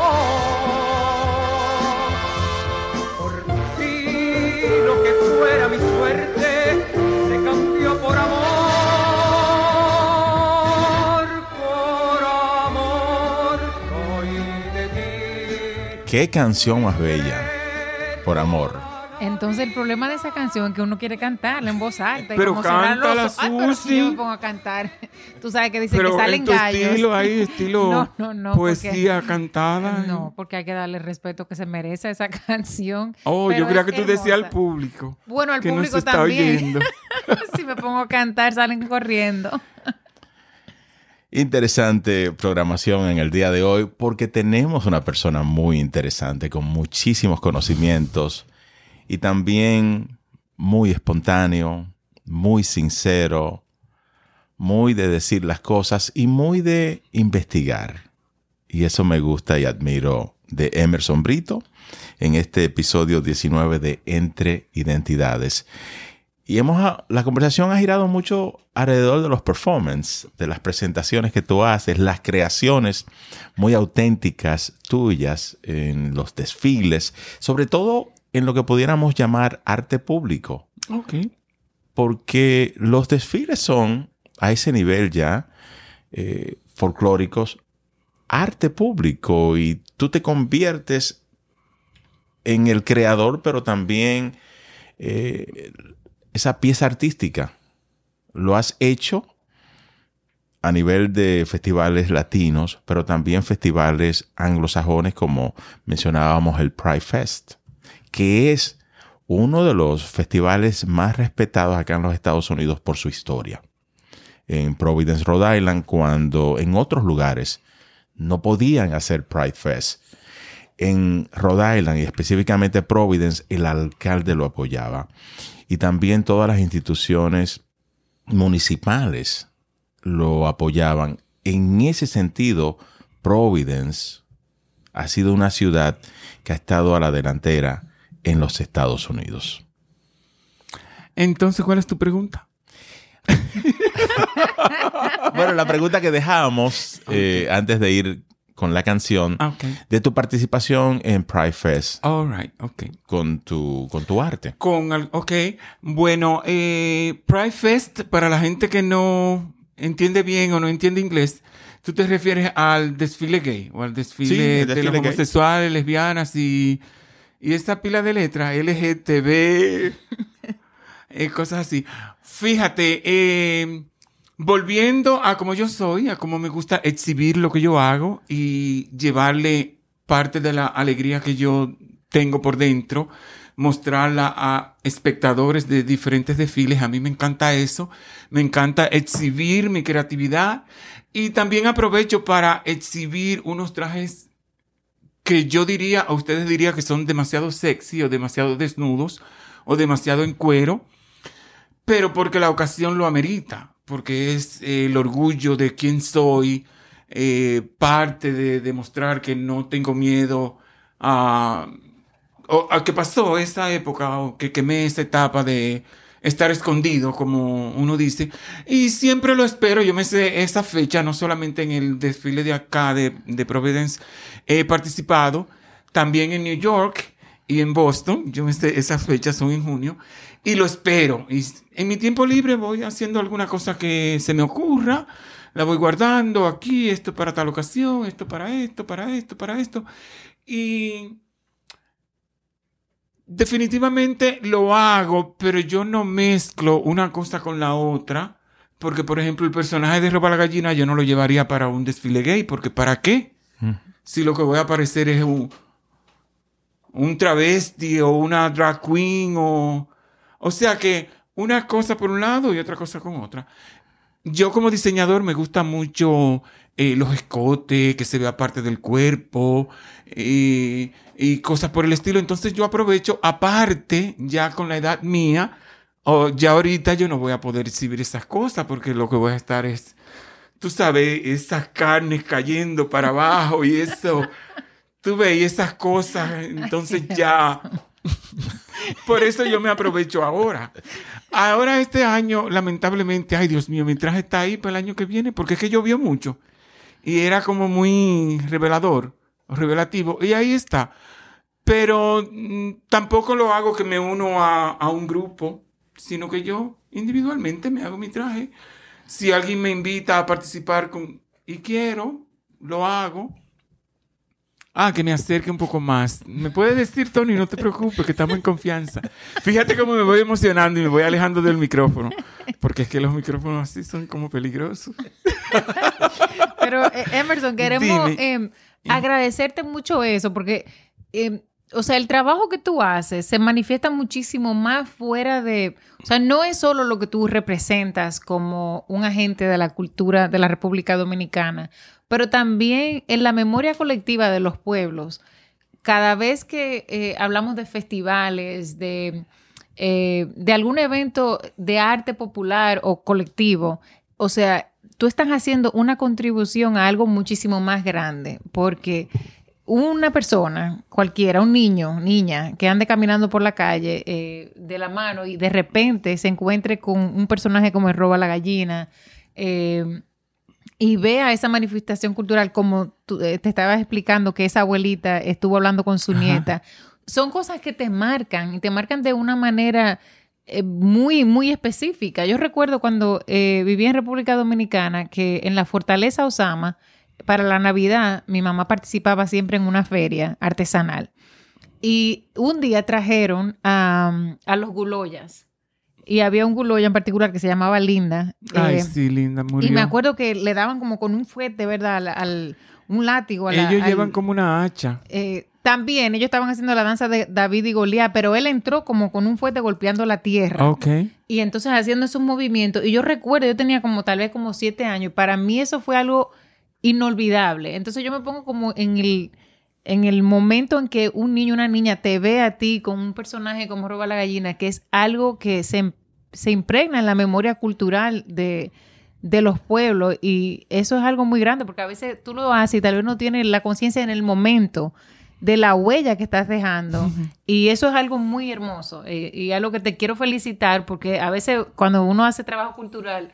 Por ti, lo que fuera mi suerte se cambió por amor. Por amor, soy de ti. Qué canción más bella. Por amor. Entonces el problema de esa canción es que uno quiere cantarla en voz alta. y Pero como ojos. Ay, pero si Susi. yo me pongo a cantar. [LAUGHS] Tú sabes que dicen que salen en tu gallos. estilo ahí, [LAUGHS] estilo No, no, no, poesía cantada. No, porque hay que darle el respeto que se merece a esa [LAUGHS] canción. Oh, Pero yo creía que tú decías al público. Bueno, al que nos público está también. oyendo. si me pongo a cantar, salen corriendo. Interesante programación en el día de hoy porque tenemos una persona muy interesante con muchísimos conocimientos y también muy espontáneo, muy sincero, muy de decir las cosas y muy de investigar. Y eso me gusta y admiro de Emerson Brito en este episodio 19 de Entre Identidades. Y hemos, la conversación ha girado mucho alrededor de los performances, de las presentaciones que tú haces, las creaciones muy auténticas tuyas en los desfiles, sobre todo en lo que pudiéramos llamar arte público, Ok. porque los desfiles son a ese nivel ya eh, folclóricos, arte público y tú te conviertes en el creador, pero también eh, esa pieza artística. Lo has hecho a nivel de festivales latinos, pero también festivales anglosajones como mencionábamos el Pride Fest, que es uno de los festivales más respetados acá en los Estados Unidos por su historia. En Providence, Rhode Island, cuando en otros lugares no podían hacer Pride Fest. En Rhode Island y específicamente Providence, el alcalde lo apoyaba. Y también todas las instituciones municipales lo apoyaban. En ese sentido, Providence ha sido una ciudad que ha estado a la delantera en los Estados Unidos. Entonces, ¿cuál es tu pregunta? [LAUGHS] Bueno, la pregunta que dejamos eh, antes de ir con la canción Ah, de tu participación en Pride Fest All right, ok. con tu, con tu arte. Con al- ok. Bueno, eh, Pride Fest, para la gente que no entiende bien o no entiende inglés, tú te refieres al desfile gay o al desfile, Sí, el de los gay. homosexuales, lesbianas y, y esta pila de letras, [LAUGHS] LGTB, eh, cosas así. Fíjate, eh, volviendo a como yo soy, a cómo me gusta exhibir lo que yo hago y llevarle parte de la alegría que yo tengo por dentro, mostrarla a espectadores de diferentes desfiles. A mí me encanta eso. Me encanta exhibir mi creatividad y también aprovecho para exhibir unos trajes que yo diría, a ustedes diría que son demasiado sexy o demasiado desnudos o demasiado en cuero, pero porque la ocasión lo amerita, porque es eh, el orgullo de quién soy, eh, parte de demostrar que no tengo miedo a, a que pasó esa época o que quemé esa etapa de estar escondido, como uno dice. Y siempre lo espero. Yo me sé esa fecha, no solamente en el desfile de acá de, de Providence, he participado, también en New York y en Boston. Yo me sé, esas fechas son en junio. Y lo espero. Y en mi tiempo libre voy haciendo alguna cosa que se me ocurra. La voy guardando aquí, esto para tal ocasión, esto para esto, para esto, para esto. Y definitivamente lo hago, pero yo no mezclo una cosa con la otra. Porque, por ejemplo, el personaje de Roba la Gallina yo no lo llevaría para un desfile gay, porque ¿para qué? Si lo que voy a aparecer es un, un travesti o una drag queen o... O sea que una cosa por un lado y otra cosa con otra. Yo como diseñador me gusta mucho eh, los escotes, que se vea parte del cuerpo eh, y cosas por el estilo. Entonces yo aprovecho, aparte, ya con la edad mía, o ya ahorita yo no voy a poder exhibir esas cosas porque lo que voy a estar es, tú sabes, esas carnes cayendo para abajo y eso. [LAUGHS] Tú ves esas cosas, entonces ya... Por eso yo me aprovecho ahora. Ahora este año, lamentablemente, ay Dios mío, mi traje está ahí para el año que viene, porque es que llovió mucho. Y era como muy revelador, revelativo. Y ahí está. Pero mm, tampoco lo hago que me uno a, a un grupo, sino que yo individualmente me hago mi traje. Si alguien me invita a participar con, y quiero, lo hago. Ah, que me acerque un poco más. ¿Me puedes decir, Tony? No te preocupes, que estamos en confianza. Fíjate cómo me voy emocionando y me voy alejando del micrófono. Porque es que los micrófonos así son como peligrosos. Pero, eh, Emerson, queremos eh, agradecerte mucho eso, porque, eh, o sea, el trabajo que tú haces se manifiesta muchísimo más fuera de, o sea, no es solo lo que tú representas como un agente de la cultura de la República Dominicana, pero también en la memoria colectiva de los pueblos. Cada vez que eh, hablamos de festivales, de, eh, de algún evento de arte popular o colectivo, o sea, tú estás haciendo una contribución a algo muchísimo más grande, porque una persona, cualquiera, un niño, niña, que ande caminando por la calle eh, de la mano y de repente se encuentre con un personaje como el roba la gallina eh, y vea esa manifestación cultural como tú, eh, te estabas explicando que esa abuelita estuvo hablando con su Ajá. nieta, son cosas que te marcan y te marcan de una manera muy, muy específica. Yo recuerdo cuando vivía en República Dominicana que en la Fortaleza Osama, para la Navidad, mi mamá participaba siempre en una feria artesanal. Y un día trajeron a, a los guloyas. Y había un guloya en particular que se llamaba Linda. Ay, eh, sí, linda, murió. y me acuerdo que le daban como con un fuete, ¿verdad? Al, al- un látigo. a la- Ellos al- llevan como una hacha. eh, también ellos estaban haciendo la danza de David y Goliat, pero él entró como con un fuete golpeando la tierra. Ok. Y entonces haciendo esos movimientos. Y yo recuerdo, yo tenía como tal vez como siete años. Para mí eso fue algo inolvidable. Entonces yo me pongo como en el, en el momento en que un niño o una niña te ve a ti con un personaje como Roba la Gallina, que es algo que se, se impregna en la memoria cultural de, de los pueblos. Y eso es algo muy grande, porque a veces tú lo haces y tal vez no tienes la conciencia en el momento de la huella que estás dejando. Y eso es algo muy hermoso. eh, y algo que te quiero felicitar, porque a veces cuando uno hace trabajo cultural,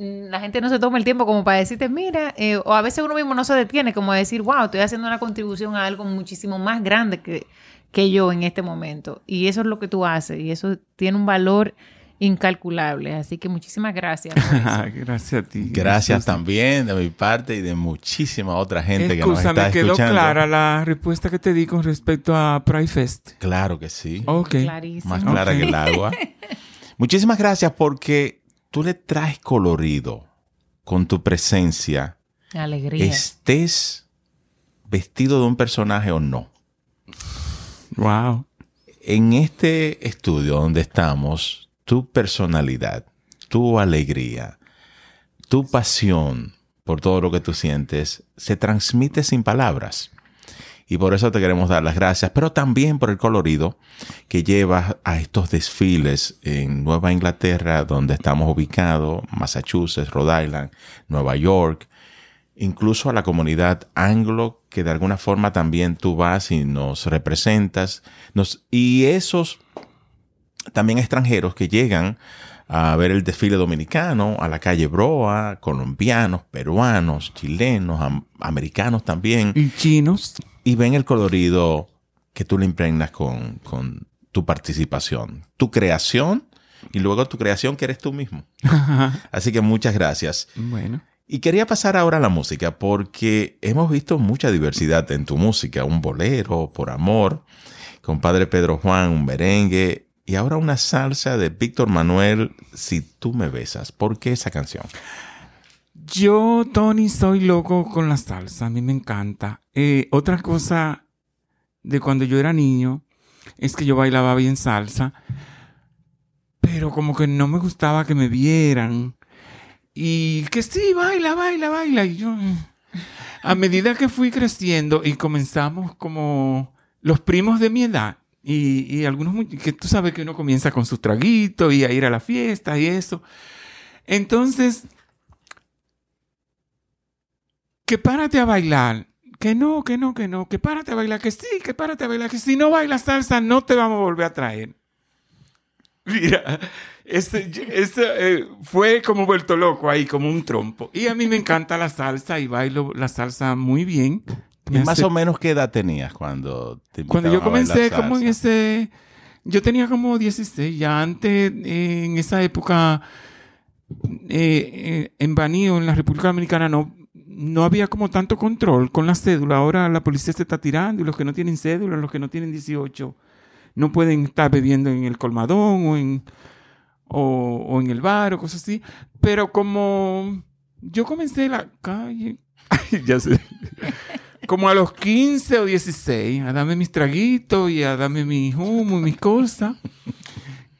la gente no se toma el tiempo como para decirte, mira, eh, o a veces uno mismo no se detiene, como a decir, wow, estoy haciendo una contribución a algo muchísimo más grande que, que yo en este momento. Y eso es lo que tú haces, y eso tiene un valor incalculable. Así que muchísimas gracias. [LAUGHS] Gracias a ti. Gracias también de mi parte y de muchísima otra gente que nos está me quedó escuchando. clara la respuesta que te di con respecto a Pride Fest. Claro que sí. Ok. Clarísimo. Más clara que el agua. [LAUGHS] Muchísimas gracias porque tú le traes colorido con tu presencia, Alegría. estés vestido de un personaje o no. Wow. En este estudio donde estamos, tu personalidad, tu alegría, tu pasión por todo lo que tú sientes se transmite sin palabras. Y por eso te queremos dar las gracias, pero también por el colorido que llevas a estos desfiles en Nueva Inglaterra, donde estamos ubicados, Massachusetts, Rhode Island, Nueva York, incluso a la comunidad anglo, que de alguna forma también tú vas y nos representas. Nos, y esos también extranjeros que llegan a ver el desfile dominicano, a la calle Broa, colombianos, peruanos, chilenos, am- americanos también, Y chinos. Y ven el colorido que tú le impregnas con, con tu participación, tu creación y luego tu creación que eres tú mismo. [LAUGHS] Así que muchas gracias. bueno. Y quería pasar ahora a la música porque hemos visto mucha diversidad en tu música, un bolero, por amor, con Padre Pedro Juan, un merengue y ahora una salsa de Víctor Manuel, Si tú me besas. ¿Por qué esa canción? Yo, Tony, soy loco con la salsa. A mí me encanta. Eh, otra cosa de cuando yo era niño es que yo bailaba bien salsa, pero como que no me gustaba que me vieran. Y que sí, baila, baila, baila. Y yo, mm. a medida que fui creciendo y comenzamos como los primos de mi edad, y, y algunos que tú sabes que uno comienza con sus traguitos y a ir a la fiesta y eso. Entonces, que párate a bailar. Que no, que no, que no, que párate a bailar, que sí, que párate a bailar, que si no bailas salsa no te vamos a volver a traer. [LAUGHS] Mira, ese, ese, eh, fue como vuelto loco ahí, como un trompo. Y a mí me encanta la salsa y bailo la salsa muy bien. ¿Y más o menos qué edad tenías cuando te cuando yo comencé como en ese... Yo tenía como 16, ya antes, eh, en esa época, eh, eh, en Baní o en la República Dominicana no, no había como tanto control con la cédula. Ahora la policía se está tirando y los que no tienen cédula, los que no tienen 18, no pueden estar bebiendo en el colmadón o en, o, en el bar o cosas así. Pero como yo comencé la calle, [LAUGHS] ya sé, como a los 15 o 16, a darme mis traguitos y a darme mi humo y mis cosas.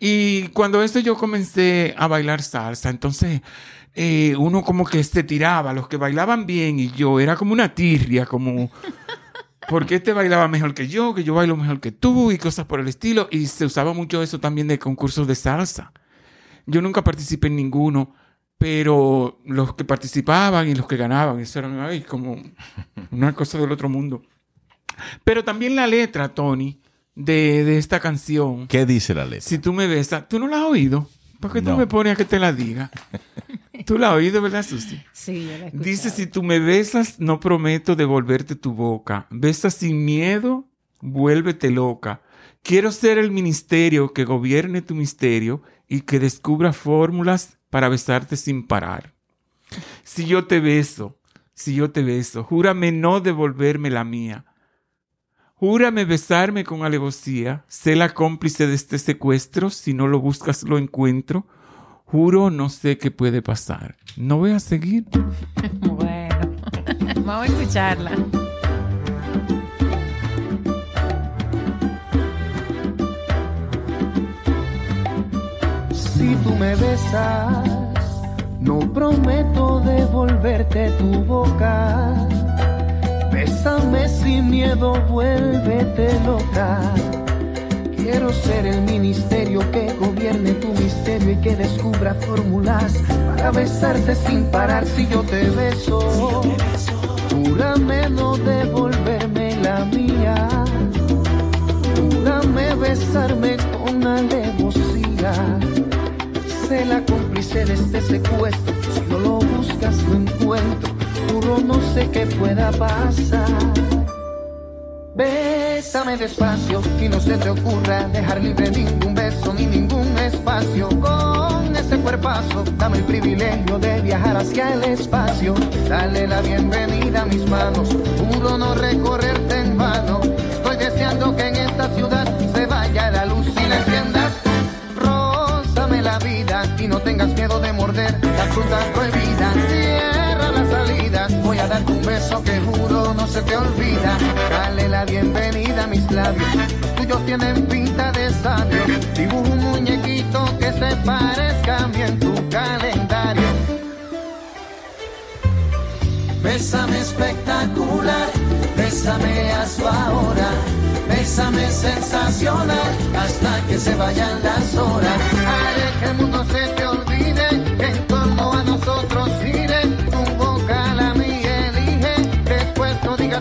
Y cuando eso yo comencé a bailar salsa, entonces eh, uno como que se tiraba, los que bailaban bien y yo era como una tirria, como... Porque este bailaba mejor que yo, que yo bailo mejor que tú y cosas por el estilo. Y se usaba mucho eso también de concursos de salsa. Yo nunca participé en ninguno, pero los que participaban y los que ganaban, eso era ay, como una cosa del otro mundo. Pero también la letra, Tony, de, de esta canción, ¿Qué dice la letra? si tú me besas, ¿tú no la has oído? ¿Por qué tú No. me pones a que te la diga? Tú la has oído, ¿verdad, Susi? Sí, yo la he. Dice, si tú me besas, no prometo devolverte tu boca. Besa sin miedo, vuélvete loca. Quiero ser el ministerio que gobierne tu misterio y que descubra fórmulas para besarte sin parar. Si yo te beso, si yo te beso, júrame no devolverme la mía. Júrame besarme con alevosía, sé la cómplice de este secuestro, si no lo buscas lo encuentro. Juro no sé qué puede pasar. No voy a seguir. [LAUGHS] Bueno, [LAUGHS] vamos a escucharla. Si tú me besas, no prometo devolverte tu boca. Bésame sin miedo, vuélvete loca. Quiero ser el ministerio que gobierne tu misterio y que descubra fórmulas para besarte sin parar si yo te beso. Júrame no devolverme la mía. Júrame besarme con alevosía. Sé la cómplice de este secuestro. Si no lo buscas, lo encuentro. Juro no sé qué pueda pasar. Bésame despacio y no se te ocurra dejar libre ningún beso ni ningún espacio. Con ese cuerpazo, dame el privilegio de viajar hacia el espacio. Dale la bienvenida a mis manos, juro no recorrerte en vano. Estoy deseando que en esta ciudad se vaya la luz y la enciendas. Rózame la vida y no tengas miedo de morder la fruta prohibida. Beso que juro no se te olvida. Dale la bienvenida a mis labios, tuyos tienen pinta de sabio. Dibujo un muñequito que se parezca a mí en tu calendario. Bésame espectacular, bésame hazlo ahora, bésame sensacional, hasta que se vayan las horas. Haré el mundo se te olvide,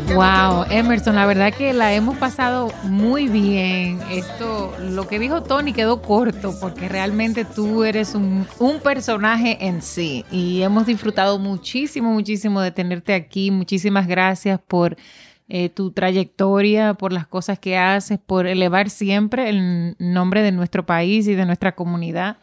Wow, Emerson, la verdad que la hemos pasado muy bien. Esto, lo que dijo Tony quedó corto porque realmente tú eres un, personaje en sí y hemos disfrutado muchísimo, muchísimo de tenerte aquí. Muchísimas gracias por eh, tu trayectoria, por las cosas que haces, por elevar siempre el nombre de nuestro país y de nuestra comunidad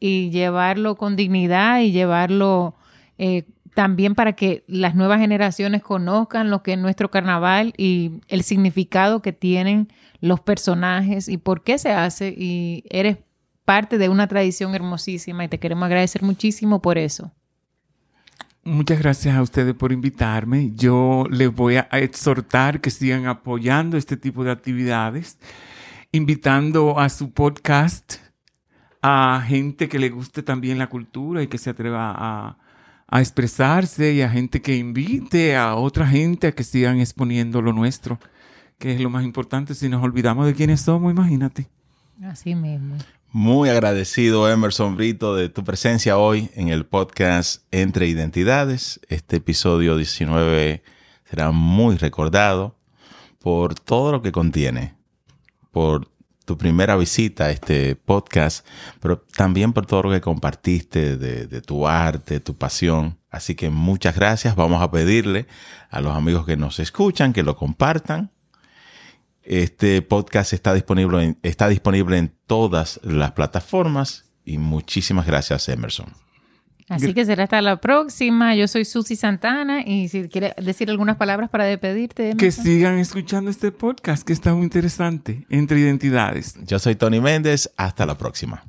y llevarlo con dignidad y llevarlo eh, también para que las nuevas generaciones conozcan lo que es nuestro carnaval y el significado que tienen los personajes y por qué se hace. Y eres parte de una tradición hermosísima y te queremos agradecer muchísimo por eso. Muchas gracias a ustedes por invitarme. Yo les voy a exhortar que sigan apoyando este tipo de actividades, invitando a su podcast a gente que le guste también la cultura y que se atreva a, a expresarse y a gente que invite a otra gente a que sigan exponiendo lo nuestro, que es lo más importante. Si nos olvidamos de quiénes somos, imagínate. Así mismo. Muy agradecido, Emerson Brito, de tu presencia hoy en el podcast Entre Identidades. Este episodio 19 será muy recordado por todo lo que contiene, por tu primera visita a este podcast, pero también por todo lo que compartiste de, tu arte, tu pasión. Así que muchas gracias. Vamos a pedirle a los amigos que nos escuchan que lo compartan este podcast está disponible, está disponible en todas las plataformas y muchísimas gracias Emerson. Así que será hasta la próxima. Yo soy Susi Santana y si quiere decir algunas palabras para despedirte. Emerson. Que sigan escuchando este podcast que está muy interesante entre identidades. Yo soy Tony Méndez. Hasta la próxima.